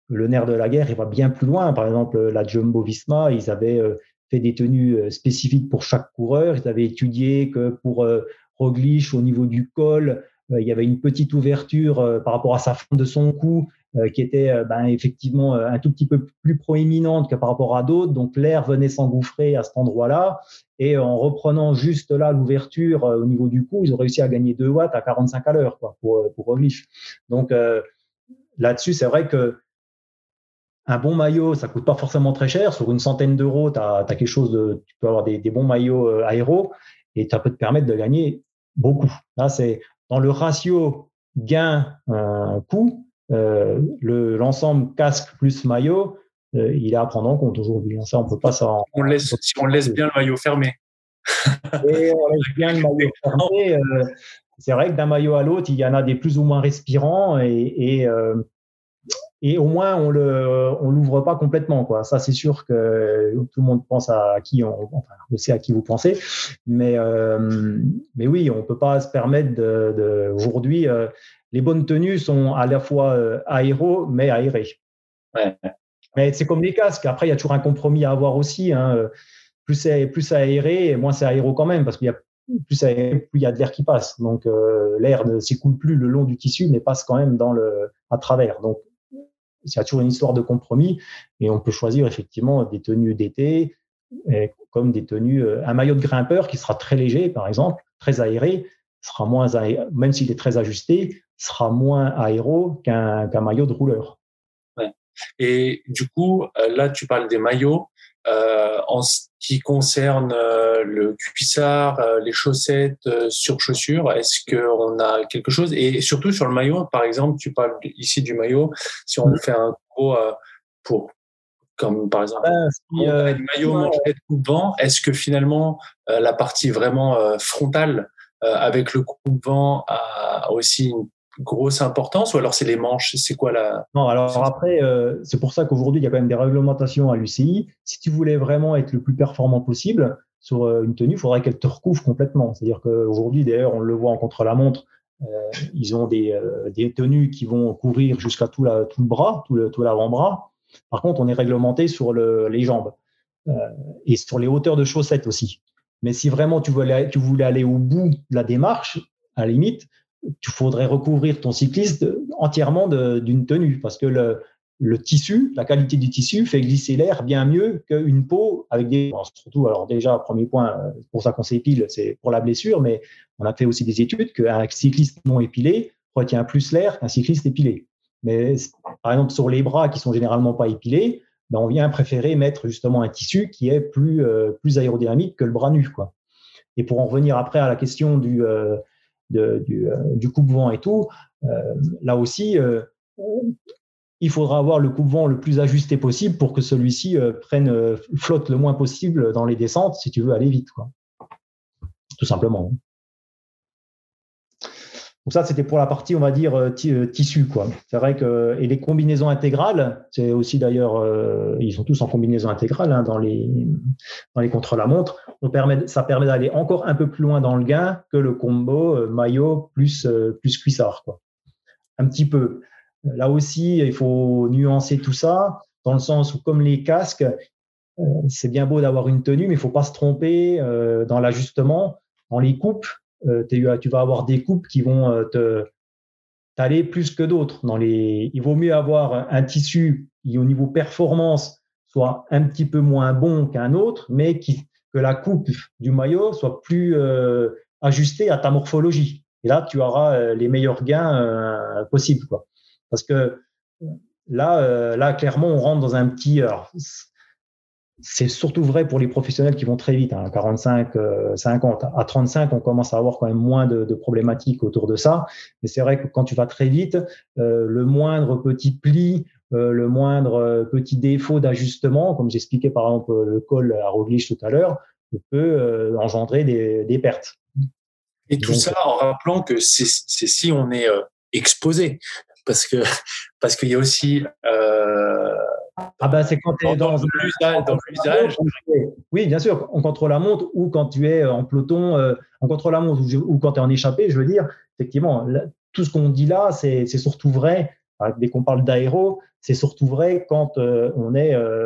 le nerf de la guerre, il va bien plus loin. Par exemple, la Jumbo Visma, ils avaient euh, fait des tenues spécifiques pour chaque coureur. Ils avaient étudié que pour Roglic, au niveau du col, il y avait une petite ouverture par rapport à sa forme de son cou euh, qui était euh, ben, effectivement euh, un tout petit peu plus proéminente que par rapport à d'autres. Donc l'air venait s'engouffrer à cet endroit-là. Et en reprenant juste là l'ouverture au niveau du cou, ils ont réussi à gagner 2 watts à 45 à l'heure pour, pour Roglic. Donc là-dessus, c'est vrai que un bon maillot, ça coûte pas forcément très cher. Sur une centaine d'euros, tu as, quelque chose de, tu peux avoir des, des bons maillots aéros et ça peut te permettre de gagner beaucoup. Là, c'est dans le ratio gain-coût, euh, l'ensemble casque plus maillot, il est à prendre en compte aujourd'hui. Hein. Ça, on peut pas s'en. On laisse, si on laisse bien le maillot fermé. Et on laisse bien le maillot <laughs> fermé. c'est vrai que d'un maillot à l'autre, il y en a des plus ou moins respirants et, et et au moins on le on l'ouvre pas complètement quoi ça c'est sûr que tout le monde pense à qui on enfin sais à qui vous pensez mais euh, mais oui on peut pas se permettre de, de aujourd'hui euh, les bonnes tenues sont à la fois euh, aéro mais aérées ouais. mais c'est comme les casques après il y a toujours un compromis à avoir aussi hein. plus c'est plus aéré et moins c'est aéro quand même parce qu'il y a plus, plus il y a de l'air qui passe donc l'air ne s'écoule plus le long du tissu mais passe quand même dans le à travers donc il y a toujours une histoire de compromis et on peut choisir effectivement des tenues d'été comme des tenues, euh, un maillot de grimpeur qui sera très léger, par exemple, très aéré, sera moins, même s'il est très ajusté, sera moins aéro qu'un maillot de rouleur. Et du coup, euh, là, tu parles des maillots. Euh, en ce qui concerne euh, le cuissard, euh, les chaussettes sur chaussures, est-ce qu'on a quelque chose? Et surtout sur le maillot, par exemple, tu parles ici du maillot. Si on fait un gros pour comme par exemple le maillot manchette coupe-vent, est-ce que finalement la partie vraiment frontale avec le coupe-vent a aussi une grosse importance ou alors c'est les manches C'est quoi la. Non, alors après, euh, c'est pour ça qu'aujourd'hui, il y a quand même des réglementations à l'UCI. Si tu voulais vraiment être le plus performant possible sur euh, une tenue, il faudrait qu'elle te recouvre complètement. C'est-à-dire qu'aujourd'hui, d'ailleurs, on le voit en contre-la-montre, euh, ils ont des, des, tenues qui vont couvrir jusqu'à tout, la, tout le bras, tout, le, tout l'avant-bras. Par contre, on est réglementé sur le, les jambes et sur les hauteurs de chaussettes aussi. Mais si vraiment tu voulais, tu voulais aller au bout de la démarche, à la limite, tu faudrait recouvrir ton cycliste entièrement d'une tenue parce que le, le, tissu, la qualité du tissu fait glisser l'air bien mieux qu'une peau avec des. surtout, alors déjà, premier point, euh, pour ça qu'on s'épile, c'est pour la blessure, mais on a fait aussi des études qu'un cycliste non épilé retient plus l'air qu'un cycliste épilé. Mais par exemple, sur les bras qui sont généralement pas épilés, ben on vient préférer mettre justement un tissu qui est plus, euh, plus aérodynamique que le bras nu. Quoi. Et pour en revenir après à la question du, euh, euh, du coupe-vent et tout, là aussi, il faudra avoir le coupe-vent le plus ajusté possible pour que celui-ci prenne flotte le moins possible dans les descentes si tu veux aller vite, quoi. Tout simplement. Donc ça, c'était pour la partie, on va dire, euh, euh, tissu. quoi. C'est vrai que et les combinaisons intégrales, c'est aussi d'ailleurs, euh, ils sont tous en combinaison intégrale hein, dans les dans les contre-la-montre. Ça permet d'aller encore un peu plus loin dans le gain que le combo maillot plus plus cuissard. Quoi. Un petit peu. Là aussi, il faut nuancer tout ça dans le sens où, comme les casques, c'est bien beau d'avoir une tenue, mais il faut pas se tromper dans l'ajustement. dans les coupes, euh, tu vas avoir des coupes qui vont euh, t'aller plus que d'autres. Il vaut mieux avoir un tissu qui, au niveau performance, soit un petit peu moins bon qu'un autre, mais que la coupe du maillot soit plus euh, ajustée à ta morphologie. Et là, tu auras les meilleurs gains possibles. Parce que là, là, clairement, on rentre dans un petit c'est surtout vrai pour les professionnels qui vont très vite, hein, à 45, 50. À 35, on commence à avoir quand même moins de, problématiques autour de ça. Mais c'est vrai que quand tu vas très vite, euh, le moindre petit pli, euh, le moindre euh, petit défaut d'ajustement, comme j'expliquais par exemple le col à Roglic tout à l'heure, peut engendrer des, pertes. Et tout ça en rappelant que c'est si on est exposé, parce que parce qu'il y a aussi ah ben c'est quand tu es dans, l'usage. Oui, bien sûr, on contrôle la montre ou quand tu es en peloton, euh, on contrôle la montre ou, quand tu es en échappée, je veux dire, effectivement, tout ce qu'on dit là, c'est surtout vrai, dès qu'on parle d'aéro, c'est surtout vrai quand euh, on est euh,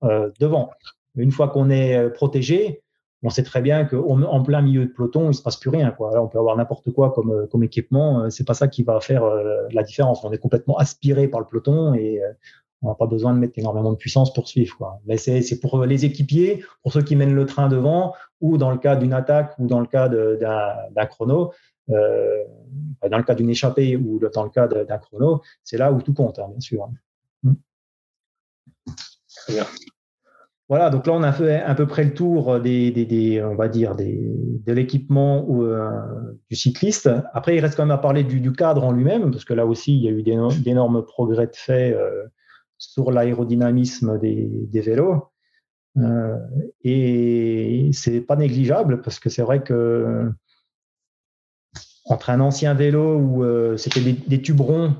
<coughs> devant. Une fois qu'on est protégé, on sait très bien qu'en plein milieu de peloton, il ne se passe plus rien. Quoi. Là, on peut avoir n'importe quoi comme, comme équipement, c'est pas ça qui va faire la différence. On est complètement aspiré par le peloton et on n'a pas besoin de mettre énormément de puissance pour suivre. Quoi. Mais c'est pour les équipiers, pour ceux qui mènent le train devant, ou dans le cas d'une attaque, ou dans le cas d'un chrono, euh, dans le cas d'une échappée, ou dans le cas d'un chrono, c'est là où tout compte, hein, bien sûr. Hmm. Voilà, donc là on a fait à peu près le tour des, des, on va dire, des, de l'équipement euh, du cycliste. Après, il reste quand même à parler du, cadre en lui-même, parce que là aussi il y a eu d'énormes progrès de fait. Euh, sur l'aérodynamisme des, des, vélos. Euh, et c'est pas négligeable parce que c'est vrai que entre un ancien vélo où euh, c'était des, des, tubes ronds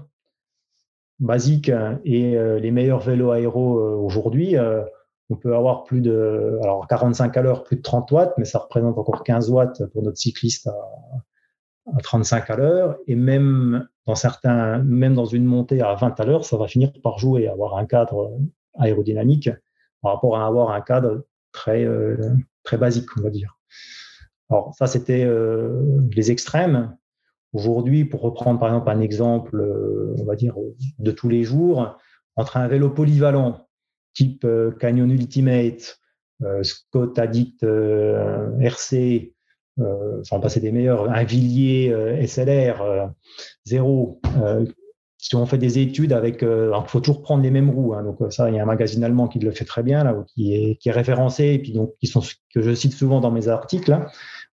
basiques et euh, les meilleurs vélos aéro euh, aujourd'hui, on peut avoir plus de alors 45 à l'heure, plus de 30 watts, mais ça représente encore 15 watts pour notre cycliste à, à 35 à l'heure et même dans certains, même dans une montée à 20 à l'heure, ça va finir par jouer, avoir un cadre aérodynamique par rapport à avoir un cadre très, euh, très basique, on va dire. Alors ça, c'était euh, les extrêmes. Aujourd'hui, pour reprendre par exemple un exemple, euh, on va dire, de tous les jours, entre un vélo polyvalent type Canyon Ultimate, Scott Addict RC, sans passer des meilleurs, un Villiers euh, SLR euh, zéro, si on fait des études avec, il faut toujours prendre les mêmes roues. Hein, donc ça, il y a un magazine allemand qui le fait très bien là, qui est référencé et puis donc qui sont que je cite souvent dans mes articles. Hein.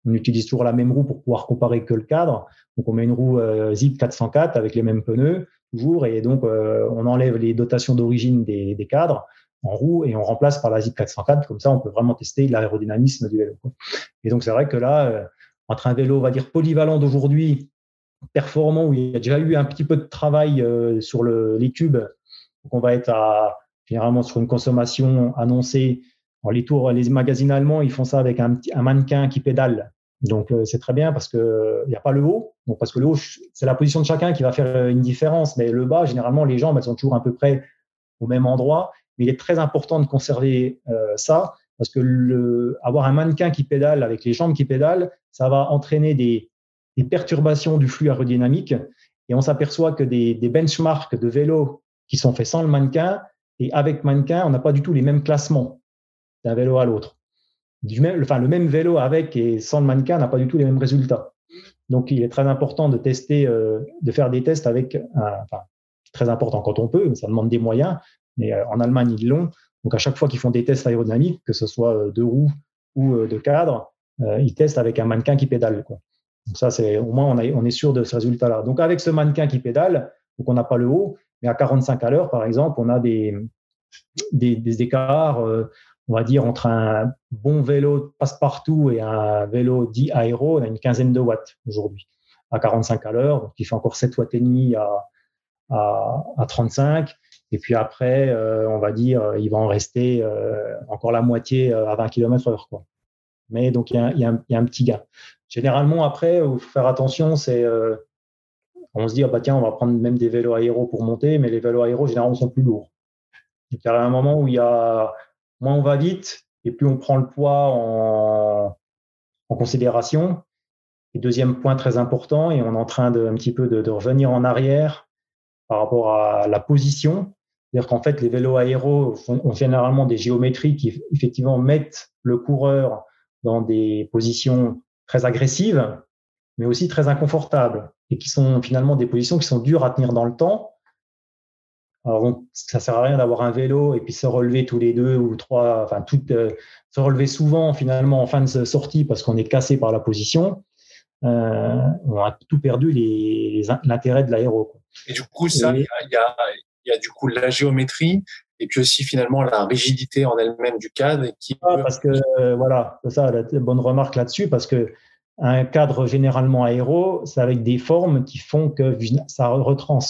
On utilise toujours la même roue pour pouvoir comparer que le cadre. Donc on met une roue Zip 404 avec les mêmes pneus toujours et donc on enlève les dotations d'origine des cadres en roue et on remplace par la ZIP 404. Comme ça, on peut vraiment tester l'aérodynamisme du vélo. Et donc, c'est vrai que là, euh, entre un vélo, on va dire, polyvalent d'aujourd'hui, performant, où il y a déjà eu un petit peu de travail euh, sur le, les tubes, donc on va être généralement sur une consommation annoncée. En les tours, les magazines allemands, ils font ça avec un, un mannequin qui pédale. Donc euh, c'est très bien parce que il n'y a pas le haut, donc parce que le haut c'est la position de chacun qui va faire une différence, mais le bas généralement les jambes elles sont toujours à peu près au même endroit mais il est très important de conserver euh, ça parce que avoir un mannequin qui pédale avec les jambes qui pédalent, ça va entraîner des, perturbations du flux aérodynamique. Et on s'aperçoit que des, benchmarks de vélos qui sont faits sans le mannequin et avec mannequin, on n'a pas du tout les mêmes classements d'un vélo à l'autre. Enfin, le même vélo avec et sans le mannequin n'a pas du tout les mêmes résultats. Donc, il est très important de tester, euh, de faire des tests avec, un, enfin, très important quand on peut, ça demande des moyens, mais euh, en Allemagne, ils l'ont. Donc, à chaque fois qu'ils font des tests aérodynamiques, que ce soit euh, de roues ou euh, de cadre, ils testent avec un mannequin qui pédale. Donc, ça, c'est au moins, on, est sûr de ce résultat-là. Donc, avec ce mannequin qui pédale, donc on n'a pas le haut, mais à 45 à l'heure, par exemple, on a des, des, écarts, on va dire, entre un bon vélo passe-partout et un vélo dit aéro, on a une quinzaine de watts aujourd'hui à 45 à l'heure, qui fait encore 7 watts et demi à, à 35. Et puis après, euh, on va dire, euh, il va en rester euh, encore la moitié à 20 km heure. Quoi. Mais donc, il y, a, un, petit gap. Généralement, après, il faut faire attention, c'est on se dit, ah bah tiens, on va prendre même des vélos aéros pour monter, mais les vélos aéros, généralement, sont plus lourds. Il y a un moment où il y a moins on va vite, et plus on prend le poids en, considération. Et deuxième point très important, et on est en train de un petit peu de revenir en arrière par rapport à la position. C'est-à-dire qu'en fait, les vélos aéros ont généralement des géométries qui effectivement mettent le coureur dans des positions très agressives, mais aussi très inconfortables, et qui sont finalement des positions qui sont dures à tenir dans le temps. Alors, donc, ça sert à rien d'avoir un vélo et puis se relever tous les deux ou trois, enfin, tout, euh, se relever souvent finalement en fin de sortie parce qu'on est cassé par la position. Euh, on a tout perdu l'intérêt de l'aéro. Et du coup, ça, il y a, il y a du coup la géométrie et puis aussi finalement la rigidité en elle-même du cadre. Qui ah, Parce que euh, voilà, c'est ça, la bonne remarque là-dessus, parce que un cadre généralement aéro, c'est avec des formes qui font que ça retrans,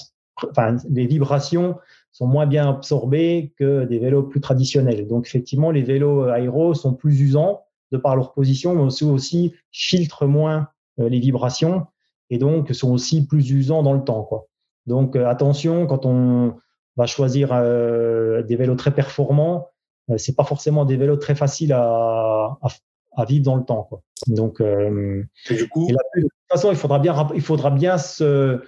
enfin, les vibrations sont moins bien absorbées que des vélos plus traditionnels. Donc effectivement, les vélos aéros sont plus usants de par leur position, mais aussi, aussi filtrent moins euh, les vibrations et donc sont aussi plus usants dans le temps. Quoi. Donc euh, attention quand on va choisir euh, des vélos très performants, euh, c'est pas forcément des vélos très faciles à, à, à vivre dans le temps. Quoi. Donc, euh, du coup, là, de toute façon, il faudra bien, il faudra bien se,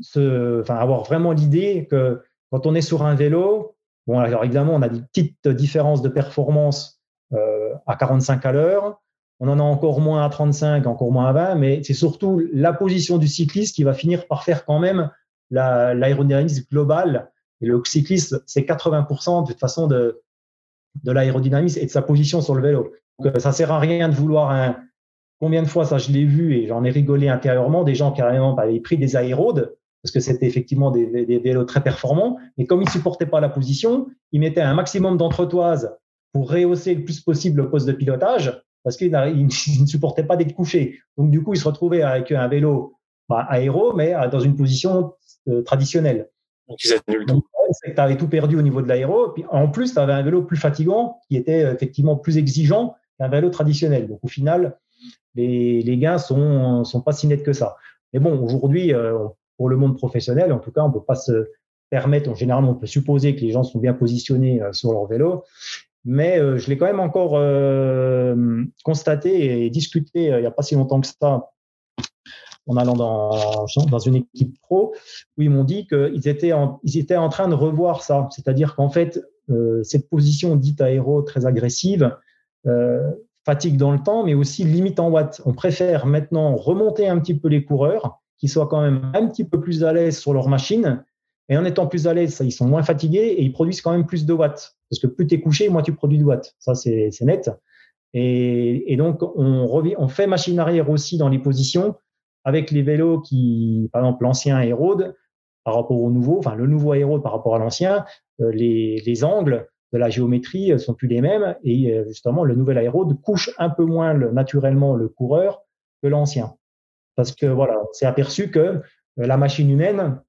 se, enfin, avoir vraiment l'idée que quand on est sur un vélo, bon, alors évidemment, on a des petites différences de performance euh, à 45 à l'heure. On en a encore moins à 35, encore moins à 20, mais c'est surtout la position du cycliste qui va finir par faire quand même l'aérodynamisme global et le cycliste, c'est 80% de façon de, de l'aérodynamisme et de sa position sur le vélo. Donc, euh, ça sert à rien de vouloir un. Combien de fois ça je l'ai vu et j'en ai rigolé intérieurement des gens carrément avaient pris des aérodes parce que c'était effectivement des, vélos très performants. Mais comme ils supportaient pas la position, ils mettaient un maximum d'entretoises pour rehausser le plus possible le poste de pilotage, parce qu'ils <laughs> ne supportaient pas d'être couchés. Donc du coup, ils se retrouvaient avec un vélo bah, aéro, mais dans une position euh, traditionnelle. Donc ils annulent tout. Tu avais tout perdu au niveau de l'aéro. Puis en plus, tu avais un vélo plus fatigant, qui était effectivement plus exigeant qu'un vélo traditionnel. Donc au final, les, les gains sont, sont pas si nets que ça. Mais bon, aujourd'hui, euh, pour le monde professionnel, en tout cas, on peut pas se permettre, généralement, on peut supposer que les gens sont bien positionnés euh, sur leur vélo, mais euh, je l'ai quand même encore constaté et discuté il n'y a pas si longtemps que ça en allant dans, une équipe pro, où ils m'ont dit qu'ils étaient, en, train de revoir ça. C'est-à-dire qu'en fait, cette position dite aéro très agressive, euh, fatigue dans le temps, mais aussi limite en watts. On préfère maintenant remonter un petit peu les coureurs, qui soient quand même un petit peu plus à l'aise sur leur machine. Et en étant plus à l'aise, ils sont moins fatigués et ils produisent quand même plus de watts. Parce que plus tu es couché, moins tu produis de watts. Ça, c'est net. Et, donc, on fait machine arrière aussi dans les positions avec les vélos qui, par exemple, l'ancien Aérode par rapport au nouveau, enfin le nouveau Aérode par rapport à l'ancien, euh, les, les angles, de la géométrie sont plus les mêmes et euh, justement le nouvel aérode couche un peu moins naturellement le coureur que l'ancien. Parce que voilà on s'est aperçu que euh, la machine humaine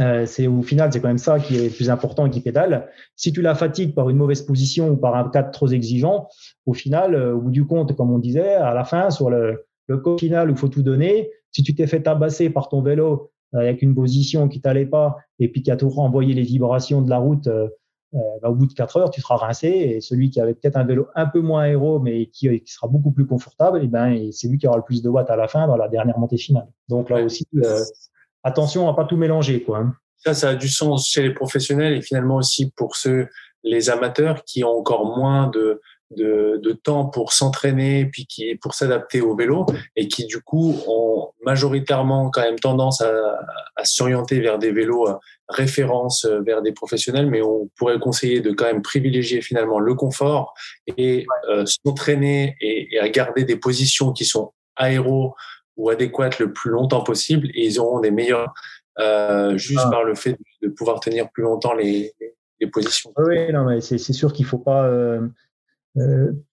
euh, c'est au final c'est quand même ça qui est le plus important qui pédale. Si tu la fatigues par une mauvaise position ou par un cadre trop exigeant au final au bout du compte comme on disait à la fin sur le le final où il faut tout donner si tu t'es fait tabasser par ton vélo avec une position qui t'allait pas et puis qui a tout renvoyé les vibrations de la route euh, bah, au bout de 4 heures, tu seras rincé et celui qui avait peut-être un vélo un peu moins aéro mais qui, qui sera beaucoup plus confortable, et eh ben c'est lui qui aura le plus de watts à la fin dans la dernière montée finale. Donc là aussi, euh, attention à pas tout mélanger, quoi. Hein. Ça, ça a du sens chez les professionnels et finalement aussi pour ceux, les amateurs qui ont encore moins de, de, de temps pour s'entraîner puis qui pour s'adapter au vélo et qui du coup ont majoritairement quand même tendance à, à s'orienter vers des vélos euh, références euh, vers des professionnels mais on pourrait conseiller de quand même privilégier finalement le confort et euh, s'entraîner et, et, à garder des positions qui sont aéro ou adéquates le plus longtemps possible et ils auront des meilleurs euh, juste ah. par le fait de, pouvoir tenir plus longtemps les, les, positions. Oui, non, mais c'est sûr qu'il faut pas euh,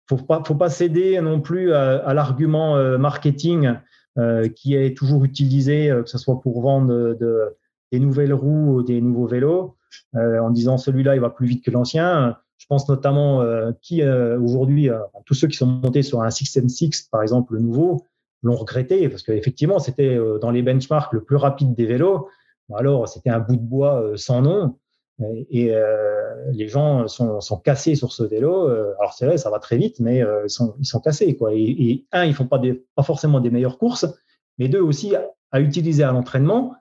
faut pas, faut pas céder non plus à, l'argument euh, marketing euh, qui est toujours utilisé, que ce soit pour vendre de, des nouvelles roues ou des nouveaux vélos, en disant celui-là il va plus vite que l'ancien. Je pense notamment qui aujourd'hui, tous ceux qui sont montés sur un 6M6 par exemple, le nouveau, l'ont regretté parce qu'effectivement c'était dans les benchmarks le plus rapide des vélos. Alors c'était un bout de bois sans nom. Et euh, les gens sont, sont, cassés sur ce vélo. Euh, alors c'est vrai, ça va très vite, mais euh, ils, sont, ils sont cassés. Quoi. Et, un, ils font pas, des, pas forcément des meilleures courses, mais deux aussi à utiliser à l'entraînement,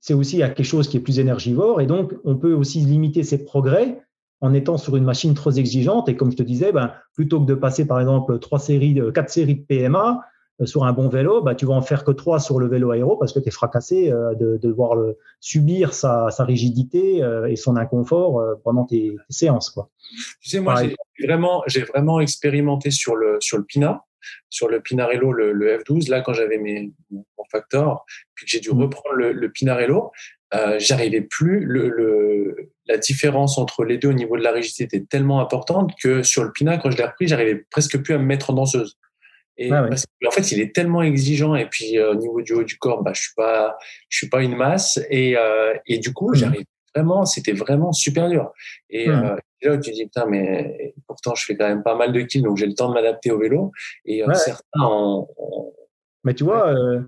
c'est aussi quelque chose qui est plus énergivore. Et donc, on peut aussi limiter ses progrès en étant sur une machine trop exigeante. Et comme je te disais, ben, plutôt que de passer par exemple trois séries, quatre séries de PMA, sur un bon vélo, bah, tu vas en faire que trois sur le vélo aéro parce que tu es fracassé euh, de, de devoir le, subir sa, sa rigidité euh, et son inconfort pendant tes, séances. Quoi. Tu sais, moi, j'ai vraiment, j'ai vraiment expérimenté sur le, sur le Pina, sur le Pinarello, le, le F12, là, quand j'avais mes, mon factor, puis que j'ai dû mmh. reprendre le, le Pinarello, euh, j'arrivais plus. Le, le, la différence entre les deux au niveau de la rigidité était tellement importante que sur le Pina, quand je l'ai repris, j'arrivais presque plus à me mettre en danseuse. Et ah en fait, il est tellement exigeant. Et puis, euh, au niveau du haut du corps, bah, je suis pas, je suis pas une masse. Et, euh, et du coup, mmh. j'arrive vraiment, c'était vraiment super dur. Et mmh. euh, là, tu dis, putain, mais pourtant, je fais quand même pas mal de kills, donc j'ai le temps de m'adapter au vélo. Et euh, certains ont, mais tu vois, euh,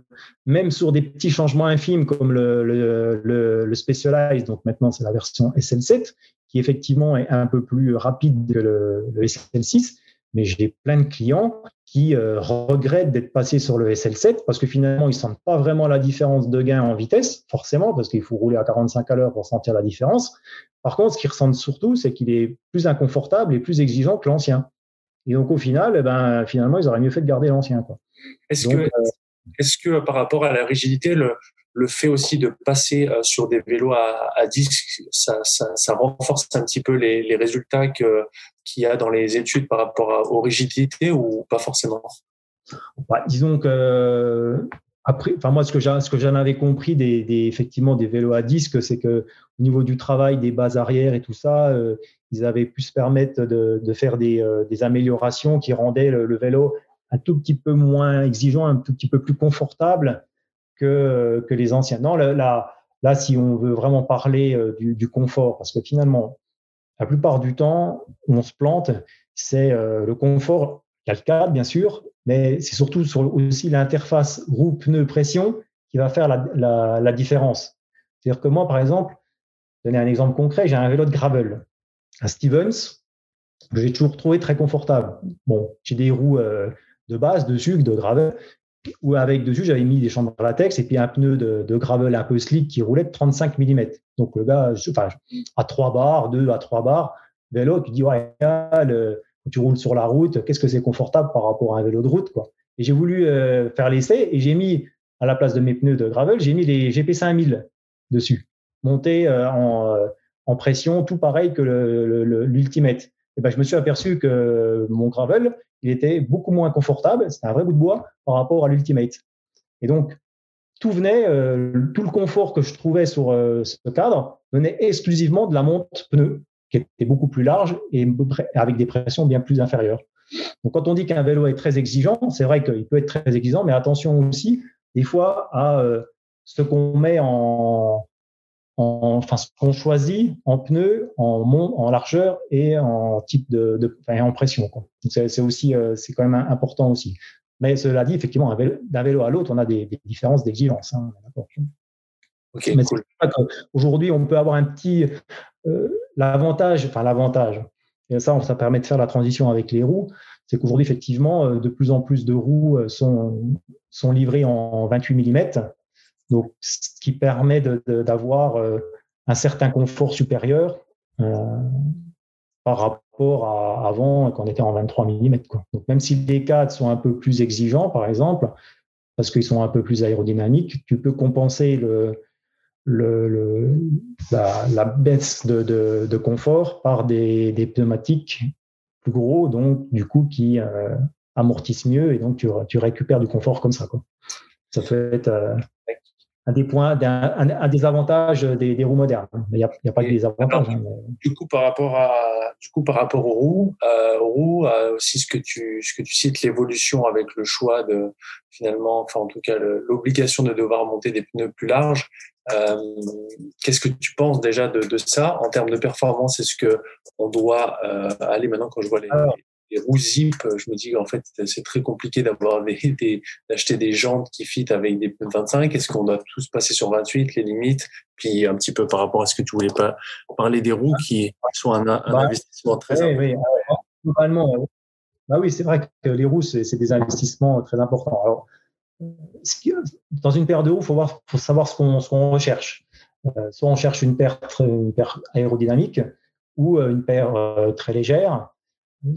même sur des petits changements infimes comme le, le, le, le Specialized, donc maintenant c'est la version SL7, qui effectivement est un peu plus rapide que le, le SL6, mais j'ai plein de clients qui euh, regrettent d'être passés sur le SL7 parce que finalement, ils sentent pas vraiment la différence de gain en vitesse, forcément, parce qu'il faut rouler à 45 à l'heure pour sentir la différence. Par contre, ce qu'ils ressentent surtout, c'est qu'il est plus inconfortable et plus exigeant que l'ancien. Et donc, au final, eh ben, finalement, ils auraient mieux fait de garder l'ancien. Est-ce que, euh, est-ce que par rapport à la rigidité, le, fait aussi de passer euh, sur des vélos à, disque, ça, renforce un petit peu les, résultats qu'il y a dans les études par rapport à, aux rigidités ou pas forcément? Bah, Disons que après, moi, ce que j'en avais compris des, effectivement des vélos à disque, c'est que au niveau du travail, des bases arrière et tout ça, euh, ils avaient pu se permettre de, faire euh, des, améliorations qui rendaient le, vélo un tout petit peu moins exigeant, un tout petit peu plus confortable que, que les anciens. Non, là, là, si on veut vraiment parler euh, du, confort, parce que finalement, la plupart du temps, on se plante, c'est le confort. Il bien sûr, mais c'est surtout sur aussi l'interface roue-pneu-pression qui va faire la, la, différence. C'est-à-dire que moi, par exemple, donner un exemple concret, j'ai un vélo de gravel, un Stevens, que j'ai toujours trouvé très confortable. Bon, j'ai des roues euh, de base dessus, de gravel, ou avec dessus, j'avais mis des chambres latex et puis un pneu de, de, gravel un peu slick qui roulait de 35 mm. Donc le gars, enfin, à 3 bars, 2 à 3 bars, vélo, tu dis, ouais, le, tu roules sur la route, qu'est-ce que c'est confortable par rapport à un vélo de route, quoi. Et j'ai voulu euh, faire l'essai et j'ai mis, à la place de mes pneus de gravel, j'ai mis les GP5000 dessus, montés euh, en, euh, en, pression, tout pareil que l'Ultimate. Et ben, je me suis aperçu que mon gravel, il était beaucoup moins confortable, c'était un vrai bout de bois par rapport à l'Ultimate. Et donc, tout venait, tout le confort que je trouvais sur ce cadre venait exclusivement de la monte pneu qui était beaucoup plus large et avec des pressions bien plus inférieures. Donc, quand on dit qu'un vélo est très exigeant, c'est vrai qu'il peut être très exigeant, mais attention aussi, des fois, à euh, ce qu'on met en, enfin, ce qu'on choisit en pneu, en, en largeur et en type de, de en pression. C'est aussi, euh, c'est quand même important aussi. Mais cela dit, effectivement, d'un vélo, à l'autre, on a des, différences d'exigence. Hein, Aujourd'hui, on peut avoir un petit, euh, l'avantage, enfin l'avantage, et ça, ça permet de faire la transition avec les roues, c'est qu'aujourd'hui, effectivement, euh, de plus en plus de roues sont, sont livrées en 28 mm, donc ce qui permet d'avoir un certain confort supérieur par rapport à avant quand on était en 23 mm. Donc même si les cadres sont un peu plus exigeants, par exemple, parce qu'ils sont un peu plus aérodynamiques, tu peux compenser le, la, baisse de, confort par des, pneumatiques plus gros, donc du coup qui euh, amortissent mieux et donc tu, récupères du confort comme ça. Quoi. Ça peut être euh, un des points, un, des avantages des, des roues modernes. Il n'y a, a, pas que des avantages. Hein, du coup, par rapport à, du coup, par rapport aux roues, euh, aux roues euh, aussi ce que tu, ce que tu cites, l'évolution avec le choix de finalement, enfin en tout cas l'obligation de devoir monter des pneus plus larges. Euh, Qu'est-ce que tu penses déjà de, de ça? En termes de performance Est-ce que on doit euh, aller maintenant quand je vois les, les roues zip, je me dis en fait c'est très compliqué d'avoir des, <laughs> d'acheter des jantes qui fit avec des pneus 25. Est-ce qu'on doit tous passer sur 28 les limites? Puis un petit peu par rapport à ce que tu voulais pas parler des roues qui sont un, un bah, investissement très important. Oui, euh, bah oui, c'est vrai que les roues c'est des investissements très importants. Alors dans une paire de roues, il faut, faut, savoir ce qu'on recherche. Euh, soit on cherche une paire, une paire aérodynamique ou euh, une paire très légère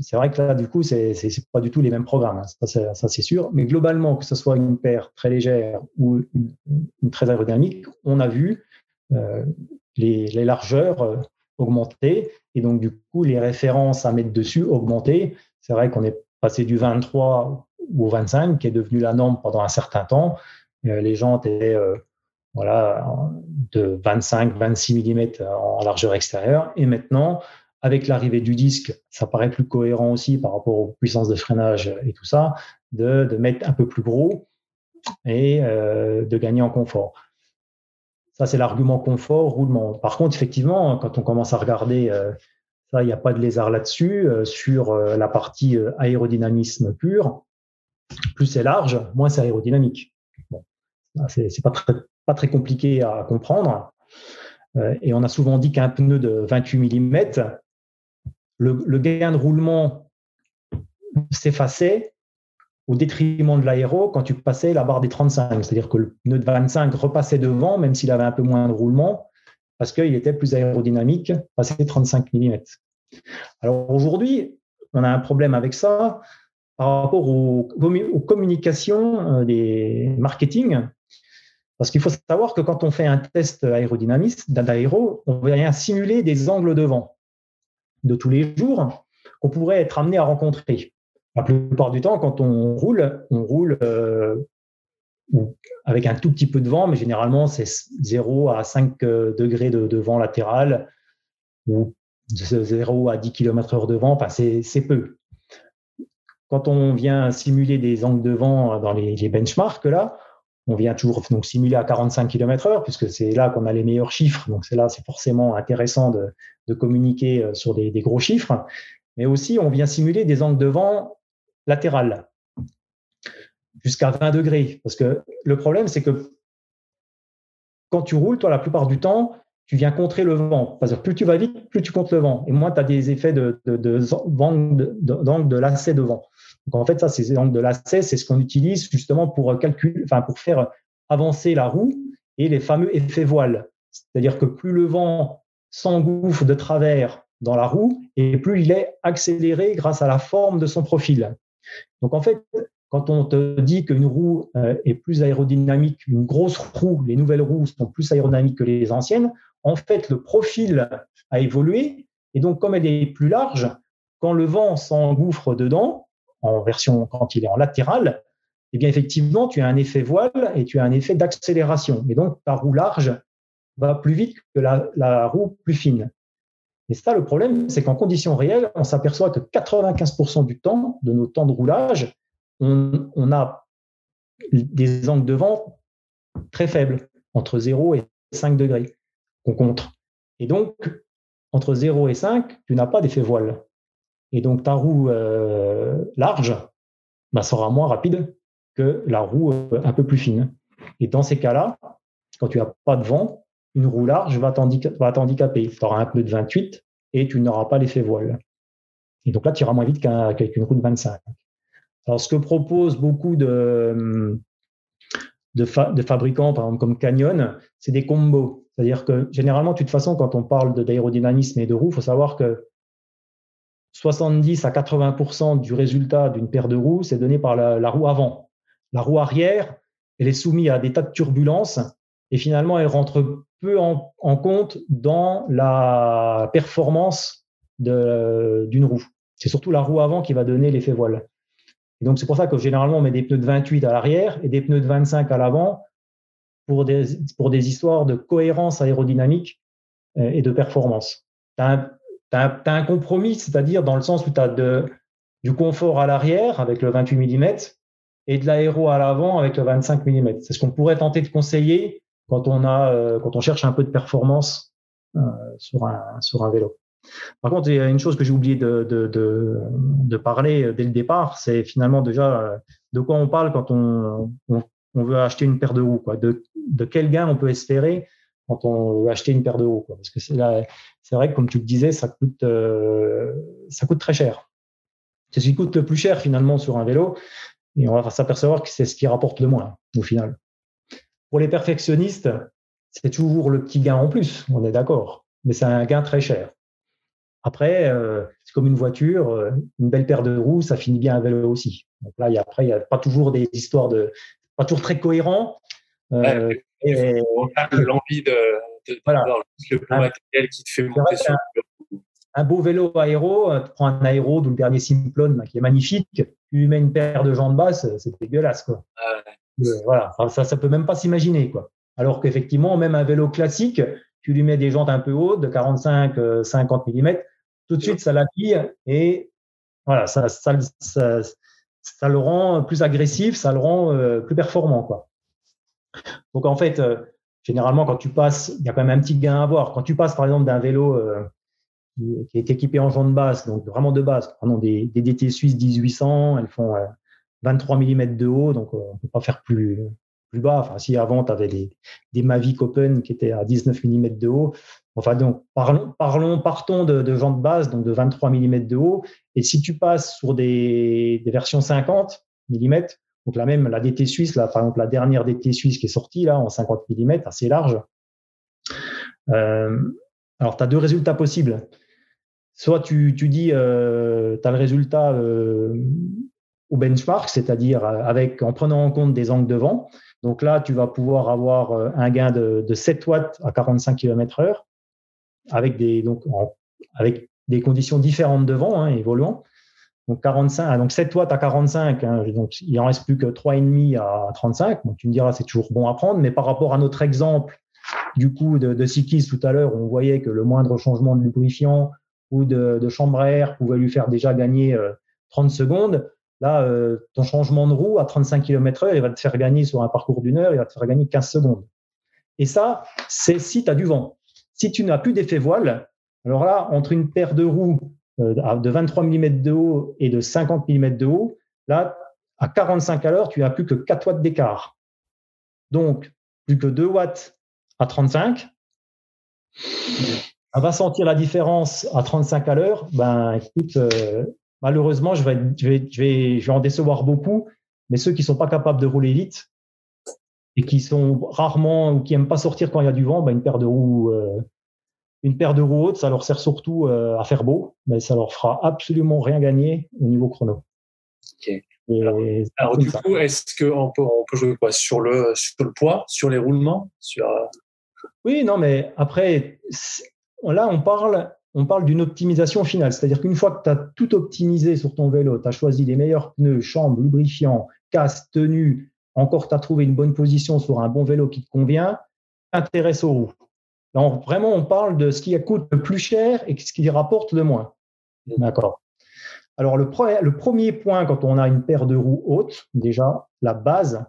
c'est vrai que là, du coup, c'est n'est pas du tout les mêmes programmes, hein. ça, c'est sûr. Mais globalement, que ce soit une paire très légère ou une, très aérodynamique, on a vu euh, les, largeurs euh, augmenter et donc du coup les références à mettre dessus augmenter. C'est vrai qu'on est passé du 23 au 25, qui est devenu la norme pendant un certain temps. Euh, les gens étaient voilà, de 25-26 mm en largeur extérieure. Et maintenant, avec l'arrivée du disque, ça paraît plus cohérent aussi par rapport aux puissances de freinage et tout ça, de, mettre un peu plus gros et euh, de gagner en confort. Ça, c'est l'argument confort, roulement. Par contre, effectivement, quand on commence à regarder, euh, ça, il n'y a pas de lézard là-dessus, euh, sur la partie aérodynamisme pur, plus c'est large, moins c'est aérodynamique. Bon, c'est pas très, pas très compliqué à comprendre. Et on a souvent dit qu'un pneu de 28 mm, le, gain de roulement s'effaçait au détriment de l'aéro quand tu passais la barre des 35. C'est-à-dire que le pneu de 25 repassait devant, même s'il avait un peu moins de roulement, parce qu'il était plus aérodynamique, passé 35 mm. Alors aujourd'hui, on a un problème avec ça par rapport aux, communications euh, des marketing. Parce qu'il faut savoir que quand on fait un test aérodynamiste d'aéro, on vient simuler des angles de vent de tous les jours qu'on pourrait être amené à rencontrer. La plupart du temps, quand on roule, on roule euh, avec un tout petit peu de vent, mais généralement c'est 0 à 5 degrés de, vent latéral ou de 0 à 10 km heure de vent, enfin c'est peu. Quand on vient simuler des angles de vent dans les, les benchmarks, là, on vient toujours donc simuler à 45 km heure, puisque c'est là qu'on a les meilleurs chiffres. Donc c'est là, c'est forcément intéressant de, communiquer euh, sur des, gros chiffres. Mais aussi, on vient simuler des angles de vent latérales jusqu'à 20 degrés. Parce que le problème, c'est que quand tu roules, toi, la plupart du temps, tu viens contrer le vent. Plus tu vas vite, plus tu comptes le vent. Et moins tu as des effets de, de, de, de, de lacet de vent. Donc en fait, ça, c'est l'angle de lacet, c'est ce qu'on utilise justement pour calculer, enfin pour faire avancer la roue et les fameux effets voile. C'est-à-dire que plus le vent s'engouffre de travers dans la roue et plus il est accéléré grâce à la forme de son profil. Donc en fait, quand on te dit qu'une roue euh, est plus aérodynamique, une grosse roue, les nouvelles roues sont plus aérodynamiques que les anciennes, en fait, le profil a évolué et donc comme elle est plus large, quand le vent s'engouffre dedans, en version quand il est en latéral, eh bien effectivement, tu as un effet voile et tu as un effet d'accélération. Et donc, ta roue large va plus vite que la, roue plus fine. Et ça, le problème, c'est qu'en conditions réelles, on s'aperçoit que 95% du temps, de nos temps de roulage, on, on, a des angles de vent très faibles, entre 0 et 5 degrés, qu'on contre. Et donc, entre 0 et 5, tu n'as pas d'effet voile. Et donc ta roue euh, large bah, sera moins rapide que la roue euh, un peu plus fine. Et dans ces cas-là, quand tu n'as pas de vent, une roue large va t'handicaper. Tu auras un pneu de 28 et tu n'auras pas l'effet voile. Et donc là, tu iras moins vite qu'avec une roue de 25. Alors, ce que proposent beaucoup de, de fabricants, par exemple comme Canyon, c'est des combos. C'est-à-dire que généralement, de toute façon, quand on parle d'aérodynamisme et de roue, il faut savoir que 70 à 80% du résultat d'une paire de roues, c'est donné par la, roue avant. La roue arrière, elle est soumise à des tas de turbulences et finalement, elle rentre peu en, compte dans la performance d'une roue. C'est surtout la roue avant qui va donner l'effet voile. Donc, c'est pour ça que généralement, on met des pneus de 28 à l'arrière et des pneus de 25 à l'avant pour des, pour des histoires de cohérence aérodynamique euh, et de performance. Tu as un compromis, c'est-à-dire dans le sens où tu as du confort à l'arrière avec le 28 mm et de l'aéro à l'avant avec le 25 mm. C'est ce qu'on pourrait tenter de conseiller quand on, a, euh, quand on cherche un peu de performance euh, sur, un, sur un vélo. Par contre, il y a une chose que j'ai oublié de, de, de, parler dès le départ, c'est finalement déjà de quoi on parle quand on, on, veut acheter une paire de roues, quoi. De quel gain on peut espérer quand on veut acheter une paire de. Quoi. Parce que c'est, c'est vrai que, comme tu le disais, ça coûte, euh, ça coûte très cher. C'est ce qui coûte le plus cher finalement sur un vélo. Et on va s'apercevoir que c'est ce qui rapporte le moins au final. Pour les perfectionnistes, c'est toujours le petit gain en plus, on est d'accord. Mais c'est un gain très cher. Après, euh, c'est comme une voiture, euh, une belle paire de roues, ça finit bien un vélo aussi. Donc là, y a, après, il n'y a pas toujours des histoires de. pas toujours très cohérent. Euh, et, a l'envie de, de, voilà. le plan matériel qui te fait monter sur un, un beau vélo aéro, euh, tu prends un aéro d'où le dernier Simplon qui est magnifique, tu lui mets une paire de jambes basses, c'est dégueulasse. Quoi. Euh, voilà, ça, ça peut même pas s'imaginer. quoi. Alors qu'effectivement, même un vélo classique, tu lui mets des jantes un peu hautes, de 45, 50 mm, tout de suite, ça l'attire et voilà, ça, ça, ça, ça, le rend plus agressif, ça le rend euh, plus performant. Quoi. Donc en fait, euh, généralement, quand tu passes, il y a quand même un petit gain à avoir. Quand tu passes, par exemple, d'un vélo euh, qui, est équipé en jantes basse, donc vraiment de base, pardon, des, des DT suisses 1800, elles font 23 mm de haut, donc on ne peut pas faire plus, plus bas. Enfin, si avant, tu avais des, Mavic Open qui étaient à 19 mm de haut. Enfin, donc, parlons, parlons partons de, de jantes basse, donc de 23 mm de haut. Et si tu passes sur des versions 50 mm, donc la même, la DT suisse, par exemple, la dernière DT suisse qui est sortie là en 50 mm, assez large. Euh, alors, tu as deux résultats possibles. Soit tu, dis, euh, tu as le résultat euh, au benchmark, c'est-à-dire en prenant en compte des angles de vent. Donc là, tu vas pouvoir avoir un gain de, de 7 watts à 45 km heure avec des, donc, avec des conditions différentes de vent, hein, évoluant. Donc 45, ah, donc 7 watts à 45, hein, donc il en reste plus que 3,5 à 35. Donc tu me diras, c'est toujours bon à prendre, mais par rapport à notre exemple du coup de, de tout à l'heure, on voyait que le moindre changement de lubrifiant ou de, chambre à air pouvait lui faire déjà gagner 30 euh, secondes. Là, euh, ton changement de roue à 35 km heure, il va te faire gagner sur un parcours d'une heure, il va te faire gagner 15 secondes. Et ça, c'est si tu as du vent. Si tu n'as plus d'effet voile, alors là, entre une paire de roues de 23 mm de haut et de 50 mm de haut, là, à 45 à l'heure, tu n'as plus que 4 watts d'écart. Donc, plus que 2 watts à 35. On va sentir la différence à 35 à l'heure. Ben, écoute, euh, malheureusement, je vais, je, vais, je, vais, je vais en décevoir beaucoup, mais ceux qui sont pas capables de rouler vite et qui sont rarement ou qui aiment pas sortir quand il y a du vent, ben une paire de roues, euh, une paire de roues hautes, ça leur sert surtout euh, à faire beau, mais ça leur fera absolument rien gagner au niveau chrono. Alors, du coup, est-ce qu'on peut, on peut jouer quoi? Sur le sur le poids, sur les roulements, sur euh, Oui, non, mais après, là, on parle on parle d'une optimisation finale. C'est-à-dire qu'une fois que tu as tout optimisé sur ton vélo, tu as choisi les meilleurs pneus, chambre, lubrifiant, casse, tenue, encore tu as trouvé une bonne position sur un bon vélo qui te convient, intéresse aux roues. Donc, vraiment, on parle de ce qui coûte le plus cher et ce qui rapporte le moins. D'accord. Alors, le, le premier point, quand on a une paire de roues hautes, déjà, la base,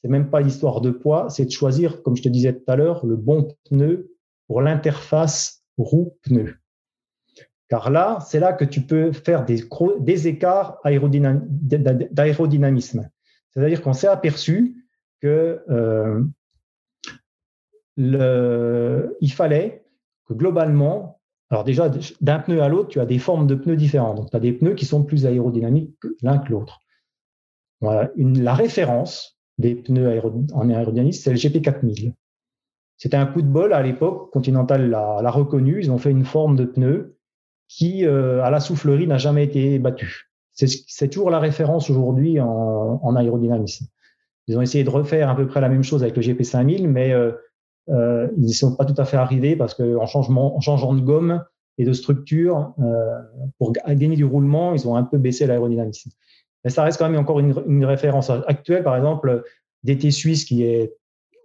c'est même pas l'histoire de poids, c'est de choisir, comme je te disais tout à l'heure, le bon pneu pour l'interface roue-pneu. Car là, c'est là que tu peux faire des, des écarts d'aérodynamisme. C'est-à-dire qu'on s'est aperçu que euh, il fallait que globalement, alors déjà, d'un pneu à l'autre, tu as des formes de pneus différentes. Donc, tu as des pneus qui sont plus aérodynamiques l'un que l'autre. la référence des pneus en aérodynamisme, c'est le GP4000. C'était un coup de bol à l'époque. Continental l'a reconnu. Ils ont fait une forme de pneu qui, euh, à la soufflerie, n'a jamais été battu. C'est toujours la référence aujourd'hui en, aérodynamisme. Ils ont essayé de refaire à peu près la même chose avec le GP5000, mais euh, euh, ils n'y sont pas tout à fait arrivés parce qu'en changeant de gomme et de structure, euh, pour gagner du roulement, ils ont un peu baissé l'aérodynamisme. Mais ça reste quand même encore une, référence actuelle. Par exemple, DT Suisse qui est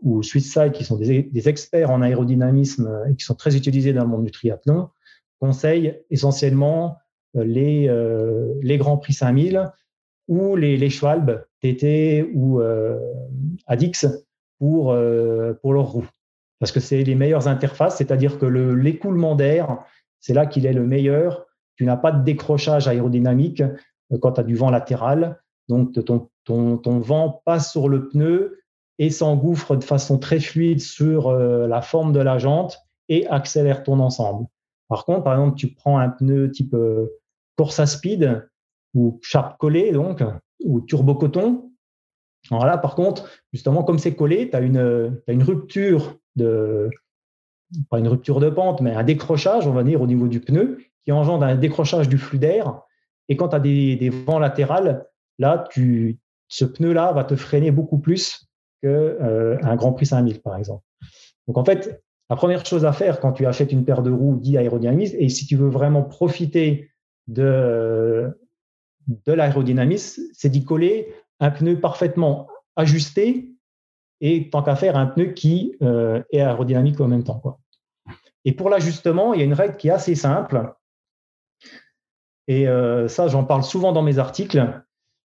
ou qui sont des, experts en aérodynamisme et qui sont très utilisés dans le monde du triathlon, conseille essentiellement euh, les, euh, les Grands Prix 5000 ou les, les Schwalbe TT ou Adix pour, pour leurs roues. Parce que c'est les meilleures interfaces, c'est-à-dire que l'écoulement d'air, c'est là qu'il est le meilleur. Tu n'as pas de décrochage aérodynamique quand tu as du vent latéral. Donc, ton, vent passe sur le pneu et s'engouffre de façon très fluide sur la forme de la jante et accélère ton ensemble. Par contre, par exemple, tu prends un pneu type euh, Corsa Speed ou Sharp collé, donc, ou Turbo Coton. Alors là, par contre, justement, comme c'est collé, tu as une, une rupture de, pas une rupture de pente, mais un décrochage, on va dire, au niveau du pneu, qui engendre un décrochage du flux d'air. Et quand tu as des, vents latérales, là, ce pneu-là va te freiner beaucoup plus qu'un euh, Grand Prix 5000, par exemple. Donc, en fait, la première chose à faire quand tu achètes une paire de roues dit aérodynamisme, et si tu veux vraiment profiter de, de l'aérodynamisme, c'est d'y coller un pneu parfaitement ajusté et tant qu'à faire un pneu qui euh, est aérodynamique en même temps. Quoi. Et pour l'ajustement, il y a une règle qui est assez simple. Et euh, ça, j'en parle souvent dans mes articles.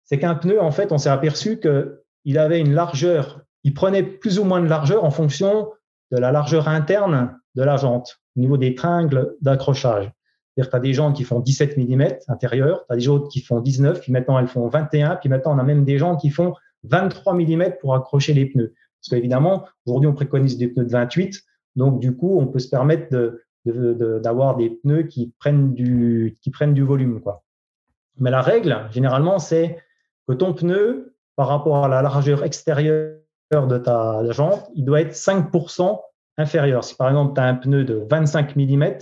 C'est qu'un pneu, en fait, on s'est aperçu qu'il avait une largeur, il prenait plus ou moins de largeur en fonction de la largeur interne de la jante, au niveau des tringles d'accrochage. C'est-à-dire que tu as des jantes qui font 17 mm intérieur, tu as des jantes qui font 19, puis maintenant elles font 21, puis maintenant on a même des jantes qui font 23 mm pour accrocher les pneus. Parce qu'évidemment, aujourd'hui on préconise des pneus de 28, donc du coup on peut se permettre d'avoir de, des pneus qui prennent du, qui prennent du volume. Quoi. Mais la règle, généralement, c'est que ton pneu, par rapport à la largeur extérieure de ta jante, il doit être 5% inférieur. Si par exemple tu as un pneu de 25 mm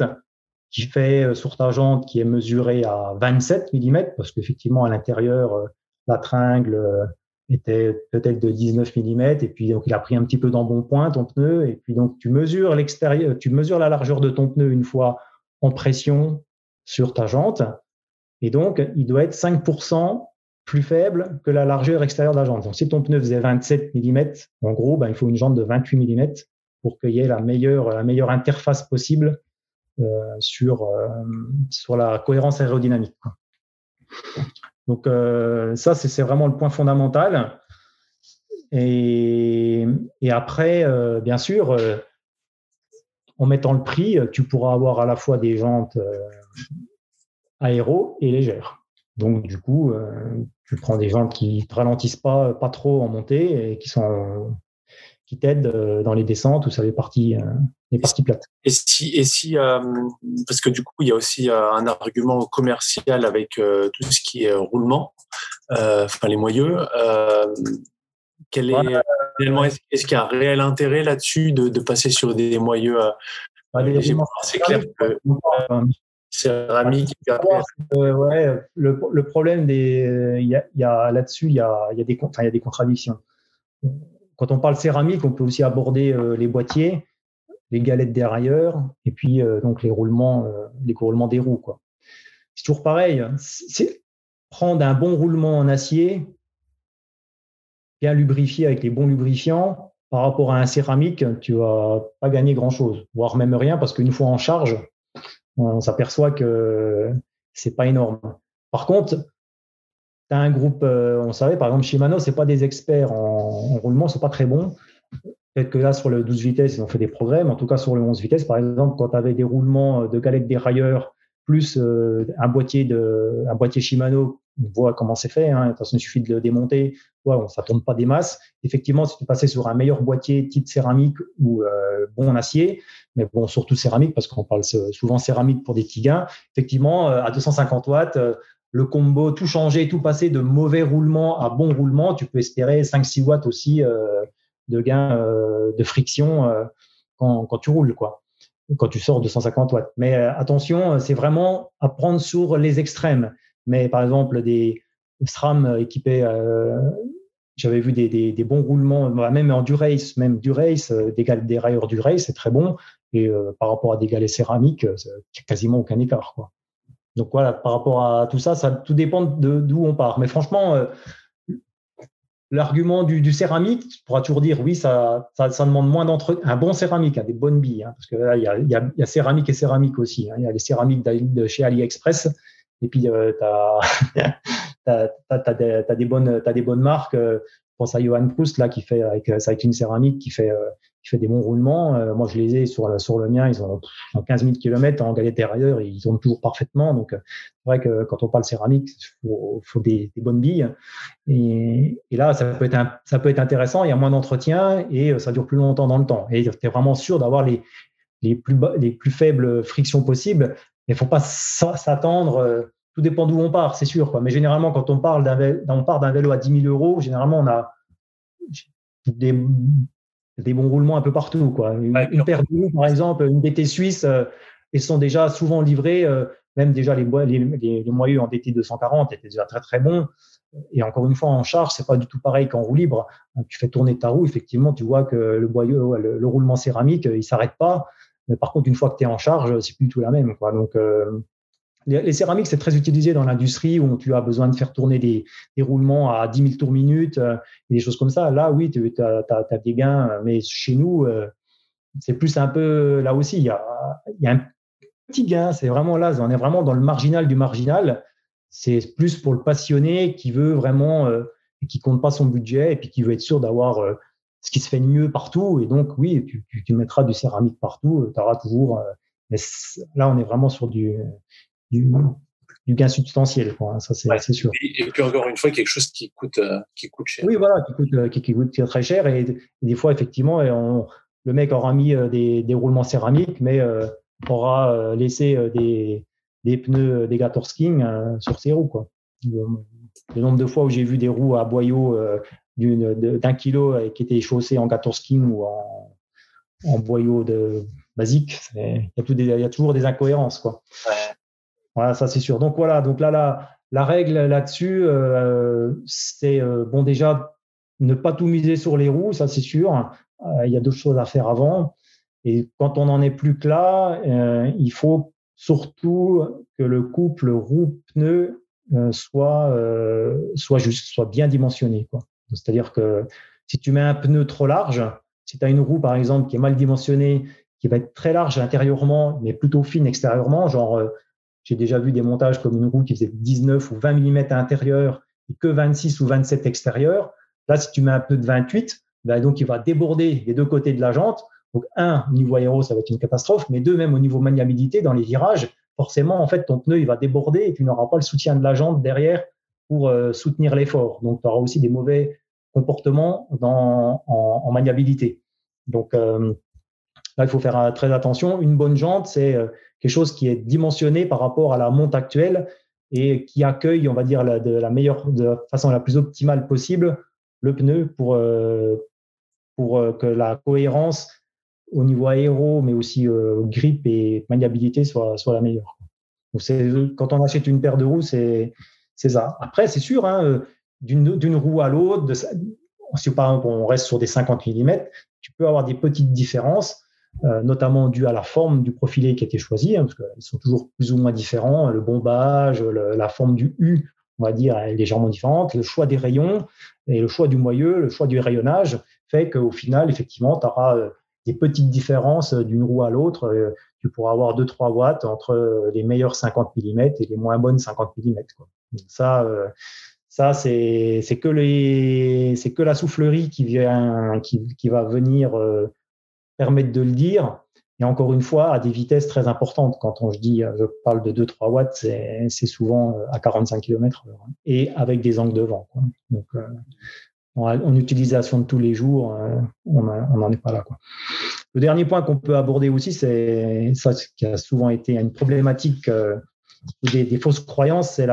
qui fait euh, sur ta jante qui est mesuré à 27 mm, parce qu'effectivement à l'intérieur, euh, la tringle euh, était peut-être de 19 mm, et puis donc il a pris un petit peu d'embonpoint ton pneu, et puis donc tu mesures l'extérieur, tu mesures la largeur de ton pneu une fois en pression sur ta jante, Et donc, il doit être 5% plus faible que la largeur extérieure de la jante. Donc, si ton pneu faisait 27 mm, en gros, ben, il faut une jante de 28 mm pour qu'il y ait la meilleure, la meilleure interface possible euh, sur, euh, sur la cohérence aérodynamique. Donc, euh, ça, c'est vraiment le point fondamental. Et, après, bien sûr, en mettant le prix, tu pourras avoir à la fois des jantes aéro et légères. Donc, du coup, euh, tu prends des gens qui ne ralentissent pas, pas trop en montée et qui sont qui t'aident euh, dans les descentes ou sur les parties, euh, les parties plates. Et si, et si parce que du coup, il y a aussi un argument commercial avec tout ce qui est roulement, enfin les moyeux. quel est, est-ce qu'il y a un réel intérêt là-dessus de, de, passer sur des moyeux bah, C'est clair que céramique. Euh, ouais, le, le, problème des, il y a, là-dessus, il y a, y a des, enfin, il y a des contradictions. Quand on parle céramique, on peut aussi aborder euh, les boîtiers, les galettes derrière, et puis euh, donc les roulements, les roulements des roues. C'est toujours pareil. C'est prendre un bon roulement en acier, bien lubrifié avec les bons lubrifiants, par rapport à un céramique, tu vas pas gagner grand chose, voire même rien, parce qu'une fois en charge, on s'aperçoit que c'est pas énorme. Par contre, tu un groupe, euh, on savait, par exemple, Shimano, c'est pas des experts en, roulement, c'est pas très bon. Peut-être que là, sur le 12 vitesses, ils ont fait des progrès, mais en tout cas, sur le 11 vitesses, par exemple, quand tu avais des roulements de galettes dérailleurs plus euh, un boîtier de un boîtier Shimano, on voit comment c'est fait. Hein, il suffit de le démonter. Bon, ça tourne pas des masses. Effectivement, si tu passais sur un meilleur boîtier type céramique ou euh, bon acier, mais bon, surtout céramique parce qu'on parle souvent céramique pour des petits gains. Effectivement, euh, à 250 watts, le combo, tout changer, tout passer de mauvais roulement à bon roulement, tu peux espérer 5-6 watts aussi de gain de friction quand, quand tu roules, quoi quand tu sors de 150 watts. Mais euh, attention, euh, c'est vraiment à prendre sur les extrêmes. Mais par exemple, des SRAM équipés, euh, j'avais vu des, bons roulements, bah, même en Durace, même Durace, des, des railleurs Durace, c'est très bon. Et par rapport à des galets céramiques, quasiment aucun écart. Quoi. Donc voilà, par rapport à tout ça, ça tout dépend de d'où on part. Mais franchement, L'argument du, céramique, tu pourras toujours dire oui, ça, ça, demande moins d'entretien. Un bon céramique, hein, des bonnes billes, hein, parce que là, il y a, y, a, céramique et céramique aussi. Hein. Il y a les céramiques de chez AliExpress, et puis euh, tu as, <laughs> des des bonnes marques. Euh, pense à Johan Proust là qui fait avec euh, une céramique qui fait euh, fait des bons roulements. Euh, moi, je les ai sur sur le mien, ils ont, 15 000 km en galette intérieure, ils tournent toujours parfaitement. Donc, c'est vrai que quand on parle céramique, il faut, des, bonnes billes. Et, là, ça peut être ça peut être intéressant. Il y a moins d'entretien et ça dure plus longtemps dans le temps. Et tu es vraiment sûr d'avoir les les plus les plus faibles frictions possibles. Mais il faut pas s'attendre tout dépend d'où on part, c'est sûr. Mais généralement, quand on, parle d'un on part d'un vélo à 10 000 euros, généralement, on a des, des bons roulements un peu partout. Quoi. Une, paire de roues, par exemple, une DT suisse, euh, ils sont déjà souvent livrés. Euh, même déjà les, les, les, les moyeux en DT 240 étaient déjà très très bons. Et encore une fois, en charge, c'est pas du tout pareil qu'en roue libre. Tu fais tourner ta roue, effectivement, tu vois que le boyau, le, roulement céramique, il s'arrête pas. Mais par contre, une fois que tu es en charge, c'est plus du tout la même. Quoi. Donc, euh, les, céramiques, c'est très utilisé dans l'industrie où tu as besoin de faire tourner des, roulements à 10 000 tours minute euh, et des choses comme ça. Là, oui, tu as, des gains, mais chez nous, euh, c'est plus un peu, là aussi, il y a, un petit gain. C'est vraiment là, on est vraiment dans le marginal du marginal. C'est plus pour le passionné qui veut vraiment, euh, qui compte pas son budget et puis qui veut être sûr d'avoir ce qui se fait mieux partout. Et donc, oui, tu, mettras du céramique partout, tu auras toujours. mais là, on est vraiment sur du, du, du gain substantiel. Quoi. Ça, c'est sûr. Et, puis encore une fois, quelque chose qui coûte, euh, qui coûte cher. Oui, voilà, qui coûte, euh, qui, coûte très cher. Et, des fois, effectivement, on, le mec aura mis euh, des, des roulements céramiques, mais aura laissé des, des pneus des King sur ses roues. Quoi. Le nombre de fois où j'ai vu des roues à boyau d'un kilo qui étaient chaussées en King ou en, en boyau de basique, il y, y, a toujours des incohérences. Quoi. Ouais. Voilà, ça c'est sûr. Donc voilà, donc là, la, la règle là-dessus, euh, c'est euh, bon déjà ne pas tout miser sur les roues, ça c'est sûr. Euh, il y a d'autres choses à faire avant. Et quand on n'en est plus que là, il faut surtout que le couple roue-pneu soit, soit juste, soit bien dimensionné. C'est-à-dire que si tu mets un pneu trop large, si tu as une roue, par exemple, qui est mal dimensionnée, qui va être très large intérieurement, mais plutôt fine extérieurement, genre, j'ai déjà vu des montages comme une roue qui faisait 19 ou 20 mm à l'intérieur et que 26 ou 27 extérieur. Là, si tu mets un pneu de 28, ben donc il va déborder des deux côtés de la jante. Donc, un, au niveau aéro, ça va être une catastrophe, mais deux, même au niveau maniabilité, dans les virages, forcément, en fait, ton pneu, il va déborder et tu n'auras pas le soutien de la jante derrière pour euh, soutenir l'effort. Donc, tu auras aussi des mauvais comportements en, maniabilité. Donc, euh, là, il faut faire euh, très attention. Une bonne jante, c'est quelque chose qui est dimensionné par rapport à la monte actuelle et qui accueille, on va dire, de la meilleure, façon la plus optimale possible, le pneu pour, pour que la cohérence au niveau aéro, mais aussi euh, grip et maniabilité soit, soit la meilleure. Quand on achète une paire de roues, c'est, ça. Après, c'est sûr, hein, euh, d'une, roue à l'autre, si on reste sur des 50 mm, tu peux avoir des petites différences, euh, notamment dues à la forme du profilé qui a été choisi, hein, parce qu'ils sont toujours plus ou moins différents. Le bombage, la forme du U, on va dire, est légèrement différente. Le choix des rayons et le choix du moyeu, le choix du rayonnage fait qu'au final, effectivement, tu auras euh, des petites différences euh, d'une roue à l'autre. Euh, tu pourras avoir 2-3 watts entre euh, les meilleurs 50 mm et les moins bonnes 50 mm. Ça, ça c'est que les c'est que la soufflerie qui vient qui, qui va venir permettre de le dire. Et encore une fois, à des vitesses très importantes. Quand on, je dis, je parle de 2-3 watts, c'est souvent à 45 km heure. Hein, et avec des angles de vent. Donc, en, utilisation de tous les jours, euh, on n'en est pas là. Quoi. Le dernier point qu'on peut aborder aussi, c'est ça qui a souvent été une problématique euh, des, fausses croyances, c'est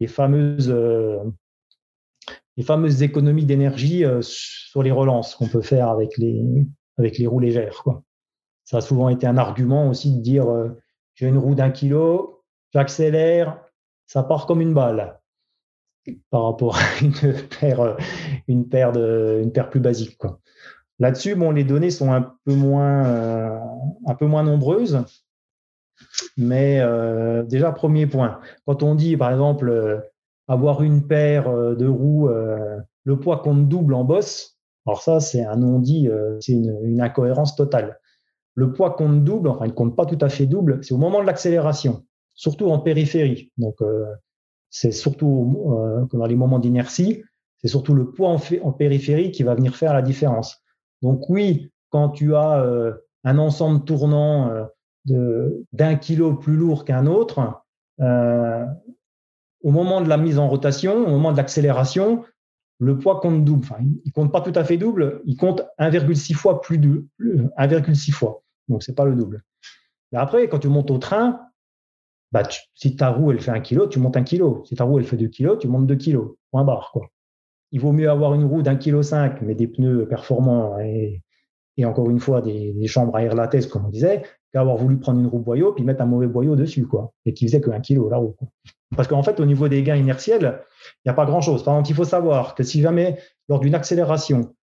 les fameuses euh, les fameuses économies d'énergie sur les relances qu'on peut faire avec les avec les roues légères. Quoi. Ça a souvent été un argument aussi de dire j'ai une roue d'un kilo, j'accélère, ça part comme une balle par rapport à <laughs> une paire, une paire, de, une paire plus basique. Là-dessus, bon, les données sont un peu moins, euh, un peu moins nombreuses. Mais euh, déjà, premier point, quand on dit, par exemple, euh, avoir une paire de roues, le poids compte double en bosse, alors ça, c'est un non-dit, c'est une, incohérence totale. Le poids compte double, enfin, il ne compte pas tout à fait double, c'est au moment de l'accélération, surtout en périphérie. Donc, c'est surtout euh, dans les moments d'inertie, c'est surtout le poids en, périphérie qui va venir faire la différence. Donc oui, quand tu as euh, un ensemble tournant euh, d'un kilo plus lourd qu'un autre, euh, au moment de la mise en rotation, au moment de l'accélération, le poids compte double. Enfin, il compte pas tout à fait double, il compte 1,6 fois plus de 1,6 fois. Donc c'est pas le double. Après, quand tu montes au train, bah, si ta roue, elle fait un kilo, tu montes un kilo. Si ta roue, elle fait deux kilos, tu montes deux kilos. Point barre, quoi. Il vaut mieux avoir une roue d'un kilo cinq, mais des pneus performants et, encore une fois, des, chambres à air latesse, comme on disait, qu'avoir voulu prendre une roue boyau puis mettre un mauvais boyau dessus, quoi. Et qui faisait que un kilo, la roue, Parce qu'en fait, au niveau des gains inertiels, il n'y a pas grand chose. Par exemple, il faut savoir que si jamais, lors d'une accélération,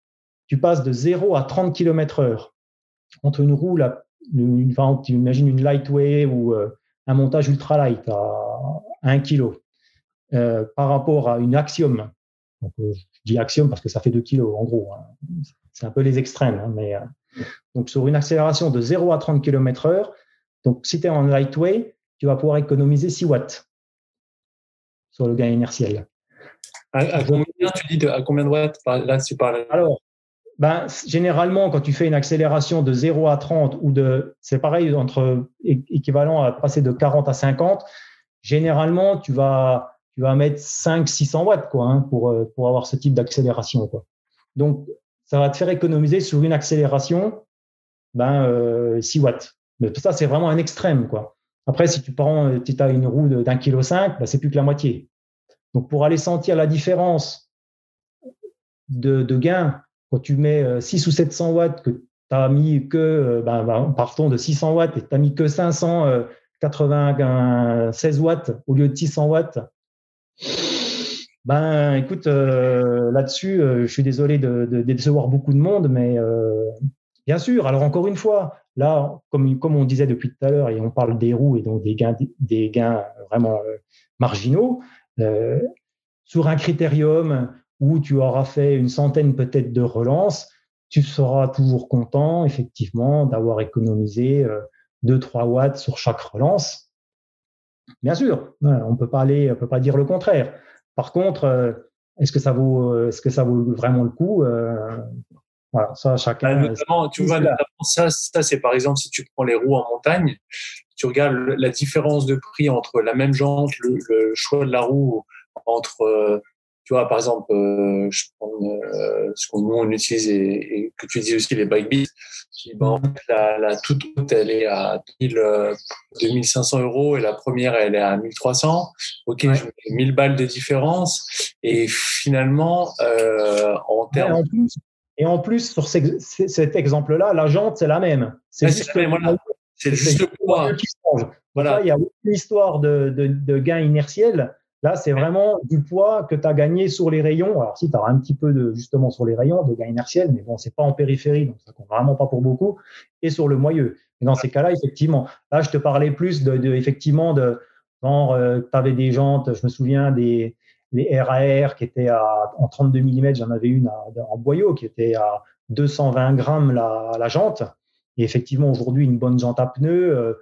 tu passes de 0 à 30 km heure entre une roue, une, enfin, tu imagines une lightweight ou, euh, un montage ultra light à 1 kg euh, par rapport à une Axiom. Donc, euh, je dis Axiom parce que ça fait 2 kg en gros. Hein. C'est un peu les extrêmes. Hein, mais, euh, donc sur une accélération de 0 à 30 km heure, donc si tu es en lightweight, tu vas pouvoir économiser 6 watts sur le gain inertiel. À, combien tu dis à combien de watts là tu parles? Alors, ben, généralement, quand tu fais une accélération de 0 à 30 ou de, c'est pareil, entre équivalent à passer de 40 à 50, généralement, tu vas, tu vas mettre 5 600 watts, quoi, hein, pour, euh, pour avoir ce type d'accélération, quoi. Donc, ça va te faire économiser sur une accélération, ben, euh, 6 watts. Mais tout ça, c'est vraiment un extrême, quoi. Après, si tu prends, as une roue d'un kilo 5, ben, c'est plus que la moitié. Donc, pour aller sentir la différence de, de gain quand tu mets 6 euh, ou 700 watts, que tu as mis que, euh, ben, ben, partons de 600 watts et tu n'as mis que 596 euh, watts au lieu de 600 watts, ben écoute, là-dessus, je suis désolé de, décevoir beaucoup de monde, mais bien sûr, alors encore une fois, Là, comme, on disait depuis tout à l'heure, et on parle des roues et donc des gains, des gains vraiment marginaux, sur un critérium où tu auras fait une centaine peut-être de relances, tu seras toujours content, effectivement, d'avoir économisé 2-3 watts sur chaque relance. Bien sûr, on peut pas on peut pas dire le contraire. Par contre, est-ce que ça vaut, est-ce que ça vaut vraiment le coup? Voilà, ça chacun. Bah, notamment, tu vois, ça, ça c'est par exemple si tu prends les roues en montagne, tu regardes la différence de prix entre la même jante, le, choix de la roue entre tu vois, par exemple, euh, je prends euh, ce qu'on nous on utilise et, que tu dis aussi les bike beats. Bon, la, la, toute haute, elle est à 2000, 2500 euh, euros et la première, elle est à 1300. Ok, je mets 1000 balles de différence et finalement, euh, en termes. Et en plus, et en plus sur cet exemple-là, la jante, c'est la même. C'est juste, C'est juste le poids. Voilà. il y a une histoire de, de, de gain inertiel Là, c'est vraiment du poids que tu as gagné sur les rayons. Alors, si tu as un petit peu de, justement, sur les rayons, de gain inertiel, mais bon, c'est pas en périphérie, donc ça compte vraiment pas pour beaucoup, et sur le moyeu. Et dans ces cas-là, effectivement, là, je te parlais plus de, effectivement, de, genre, euh, tu avais des jantes, je me souviens des, les RAR qui étaient en 32 mm, j'en avais une en boyau qui était à 220 grammes la, jante. Et effectivement, aujourd'hui, une bonne jante à pneus, euh,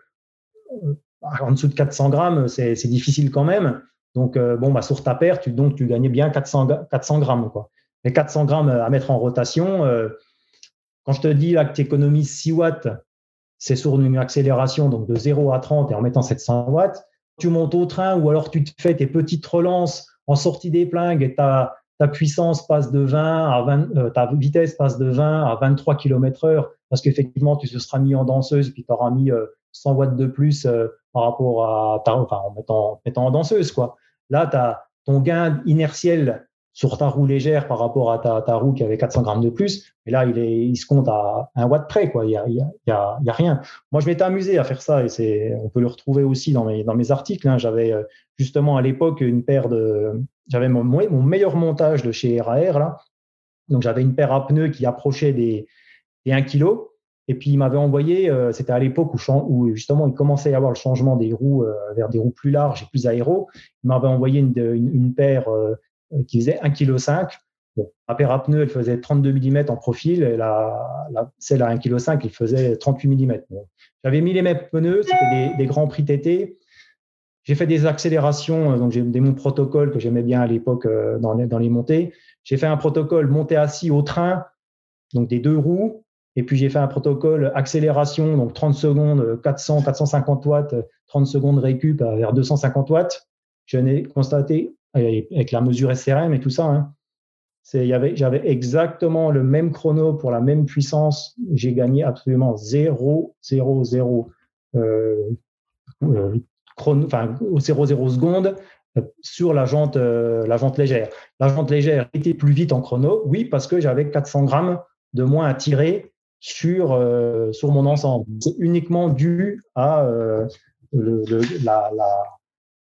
euh, en dessous de 400 grammes, c'est difficile quand même. Donc, euh, bon, bah, sur ta paire, tu, donc, tu gagnais bien 400, 400 grammes. Quoi. Les 400 grammes à mettre en rotation, euh, quand je te dis là, que tu économises 6 watts, c'est sur une accélération donc de 0 à 30 et en mettant 700 watts. Tu montes au train ou alors tu te fais tes petites relances en sortie des plingues ta, ta puissance passe de 20 à 20, euh, ta vitesse passe de 20 à 23 km heure parce qu'effectivement, tu te seras mis en danseuse puis tu auras mis 100 watts de plus par rapport à enfin, en mettant, en mettant en danseuse, quoi. Là, as ton gain inertiel sur ta roue légère par rapport à ta, roue qui avait 400 grammes de plus. Et là, il, est, il se compte à un watt près, quoi. Il y a, y a, il y a, rien. Moi, je m'étais amusé à faire ça et c'est, on peut le retrouver aussi dans mes, dans mes articles. Hein. J'avais euh, justement à l'époque une paire de, j'avais mon, mon meilleur montage de chez RAR là. Donc, j'avais une paire à pneus qui approchait des, des 1 kg et puis il m'avait envoyé, euh, c'était à l'époque où, justement il commençait à y avoir le changement des roues euh, vers des roues plus larges et plus aéro. Il m'avait envoyé une, une, paire qui faisait 1,5 kg. Bon, ma paire à pneus, elle faisait 32 mm en profil, et la, celle à 1,5 kg, elle faisait 38 mm. Bon. J'avais mis les mêmes pneus, c'était des, grands prix TT. J'ai fait des accélérations, donc j'ai des mon protocole que j'aimais bien à l'époque dans les, dans les montées. J'ai fait un protocole monté assis au train, donc des deux roues, et puis j'ai fait un protocole accélération, donc 30 secondes, 400, 450 watts, 30 secondes récup vers 250 watts. Je n'ai constaté avec la mesure SRM et tout ça, hein, j'avais exactement le même chrono pour la même puissance. J'ai gagné absolument 0, 0, 0 euh, euh, chrono, enfin 0, 0 secondes euh, sur la jante, euh, la jante légère. La jante légère était plus vite en chrono, oui, parce que j'avais 400 grammes de moins à tirer sur, euh, sur mon ensemble. C'est uniquement dû à la,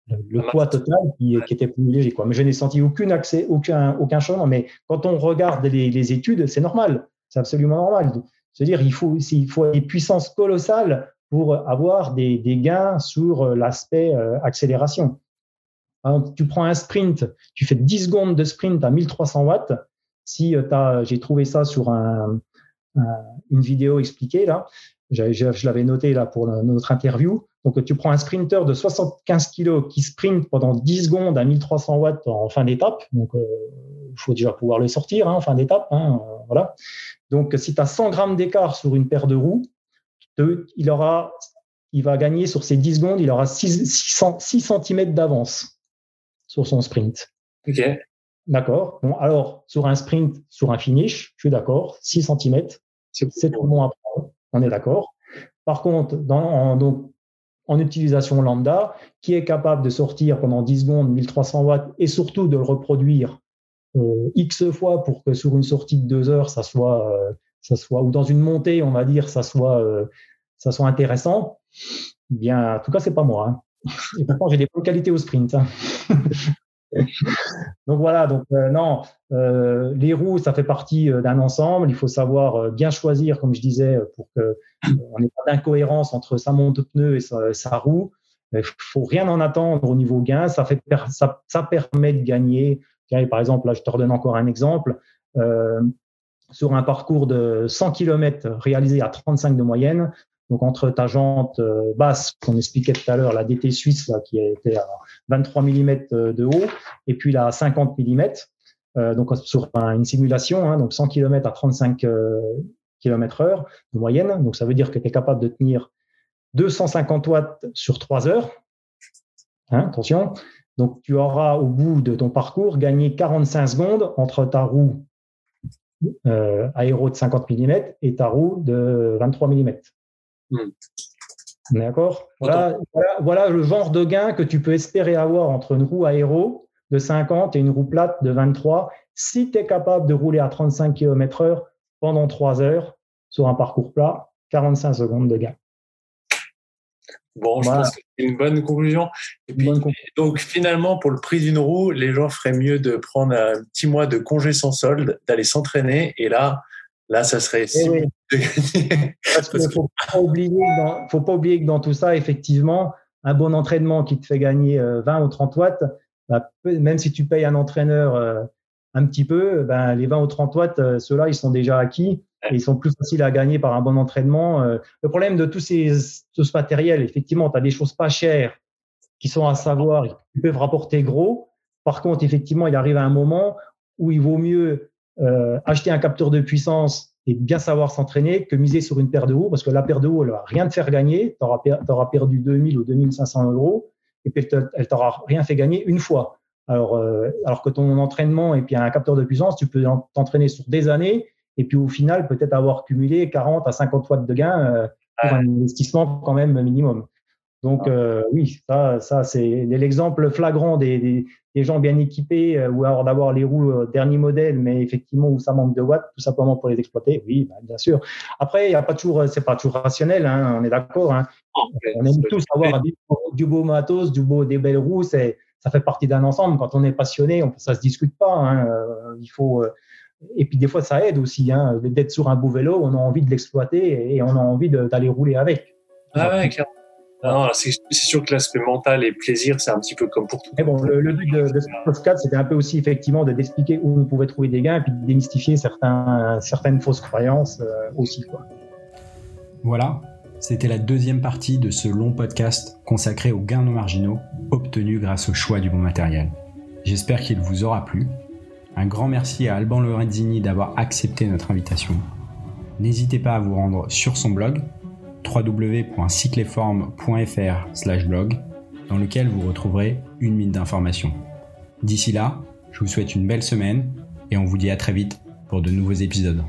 le poids total qui, qui, était plus léger. Quoi. Mais je n'ai senti aucun accès, aucun, aucun changement. Mais quand on regarde les, les études, c'est normal. C'est absolument normal. C'est-à-dire il faut, il faut des puissances colossales pour avoir des, des gains sur l'aspect euh, accélération. Alors, tu prends un sprint, tu fais 10 secondes de sprint à 1300 watts. Si j'ai trouvé ça sur un, une vidéo expliquée là. Je, l'avais noté là pour notre interview. Donc, tu prends un sprinter de 75 kg qui sprint pendant 10 secondes à 1300 watts en fin d'étape. Donc, il euh, faut déjà pouvoir le sortir hein, en fin d'étape. Hein, euh, voilà. Donc, si tu as 100 grammes d'écart sur une paire de roues, il, aura, il va gagner sur ces 10 secondes, il aura 6, 6, cm d'avance sur son sprint. OK. D'accord. Bon, alors, sur un sprint, sur un finish, je suis d'accord, 6 cm, c'est tout bon à prendre. On est d'accord. Par contre, dans, en, donc, en utilisation lambda, qui est capable de sortir pendant 10 secondes 1300 watts et surtout de le reproduire euh, X fois pour que sur une sortie de 2 heures, ça soit, euh, ça soit, ou dans une montée, on va dire, ça soit, euh, ça soit intéressant, eh bien, en tout cas, c'est pas moi. Hein. Et pourtant, j'ai des bonnes qualités au sprint. Hein. <laughs> <laughs> donc voilà, donc euh, non, euh, les roues, ça fait partie euh, d'un ensemble. Il faut savoir bien choisir, comme je disais, pour que on n'ait pas d'incohérence entre sa monte pneu et sa, roue. Il faut rien en attendre au niveau gain. Ça, fait, ça, ça permet de gagner. par exemple, là, je te redonne encore un exemple. sur un parcours de 100 km réalisé à 35 de moyenne, donc entre ta jante euh, basse qu'on expliquait tout à l'heure, la DT suisse là, qui était à 23 mm de haut, et puis la 50 mm, euh, donc sur une simulation, hein, donc 100 km à 35 euh, km heure de moyenne. Donc ça veut dire que tu es capable de tenir 250 watts sur 3 heures. Hein, attention. Donc tu auras au bout de ton parcours gagné 45 secondes entre ta roue aéro de 50 mm et ta roue de 23 mm. Hmm. D'accord? Voilà, voilà, le genre de gain que tu peux espérer avoir entre une roue aéro de 50 et une roue plate de 23 si tu es capable de rouler à 35 km/h pendant 3 heures sur un parcours plat, 45 secondes de gain. Bon, je pense que c'est une bonne conclusion. Et puis, donc finalement, pour le prix d'une roue, les gens feraient mieux de prendre un petit mois de congé sans solde, d'aller s'entraîner, et là, Là, ça serait eh <laughs> Parce qu'il ne faut pas, oublier que faut pas oublier que dans tout ça, effectivement, un bon entraînement qui te fait gagner 20 euh, ou 30 watts, bah, même si tu payes un entraîneur euh, un petit peu, ben, les 20 ou 30 watts, euh, ceux-là, ils sont déjà acquis et ils sont plus faciles à gagner par un bon entraînement. Le problème de tous ces, tout ce matériel, effectivement, tu as des choses pas chères qui sont à savoir, qui peuvent rapporter gros. Par contre, effectivement, il arrive à un moment où il vaut mieux euh, acheter un capteur de puissance et bien savoir s'entraîner que miser sur une paire de roues, parce que la paire de roues, elle va rien te faire gagner. Tu auras, perdu 2000 ou 2500 euros et puis elle t'aura rien fait gagner une fois. Alors, euh, alors que ton entraînement et puis un capteur de puissance, tu peux t'entraîner sur des années et puis au final, peut-être avoir cumulé 40 à 50 watts de gain euh, pour un investissement quand même minimum. Donc euh, oui, ça, ça c'est l'exemple flagrant des, des, gens bien équipés euh, ou alors d'avoir les roues euh, dernier modèle, mais effectivement où ça manque de watts, tout simplement pour les exploiter. Oui, bah, bien sûr. Après, il y a pas toujours, c'est pas toujours rationnel. Hein, on est d'accord. Hein. On aime tous avoir du, beau matos, du beau, des belles roues. C'est, ça fait partie d'un ensemble. Quand on est passionné, on, ça se discute pas. Hein, il faut. et puis des fois, ça aide aussi. D'être sur un beau vélo, on a envie de l'exploiter et on a envie d'aller rouler avec. Ah ouais, clairement. Non, c'est sûr que l'aspect mental et plaisir, c'est un petit peu comme pour tout. Mais bon, le, but de, de ce podcast, c'était un peu aussi effectivement d'expliquer où on pouvait trouver des gains et puis de démystifier certains, certaines fausses croyances euh, aussi. Quoi. Voilà, c'était la deuxième partie de ce long podcast consacré aux gains non marginaux obtenus grâce au choix du bon matériel. J'espère qu'il vous aura plu. Un grand merci à Alban Lorenzini d'avoir accepté notre invitation. N'hésitez pas à vous rendre sur son blog www.cycleforme.fr/blog dans lequel vous retrouverez une mine d'informations. D'ici là, je vous souhaite une belle semaine et on vous dit à très vite pour de nouveaux épisodes.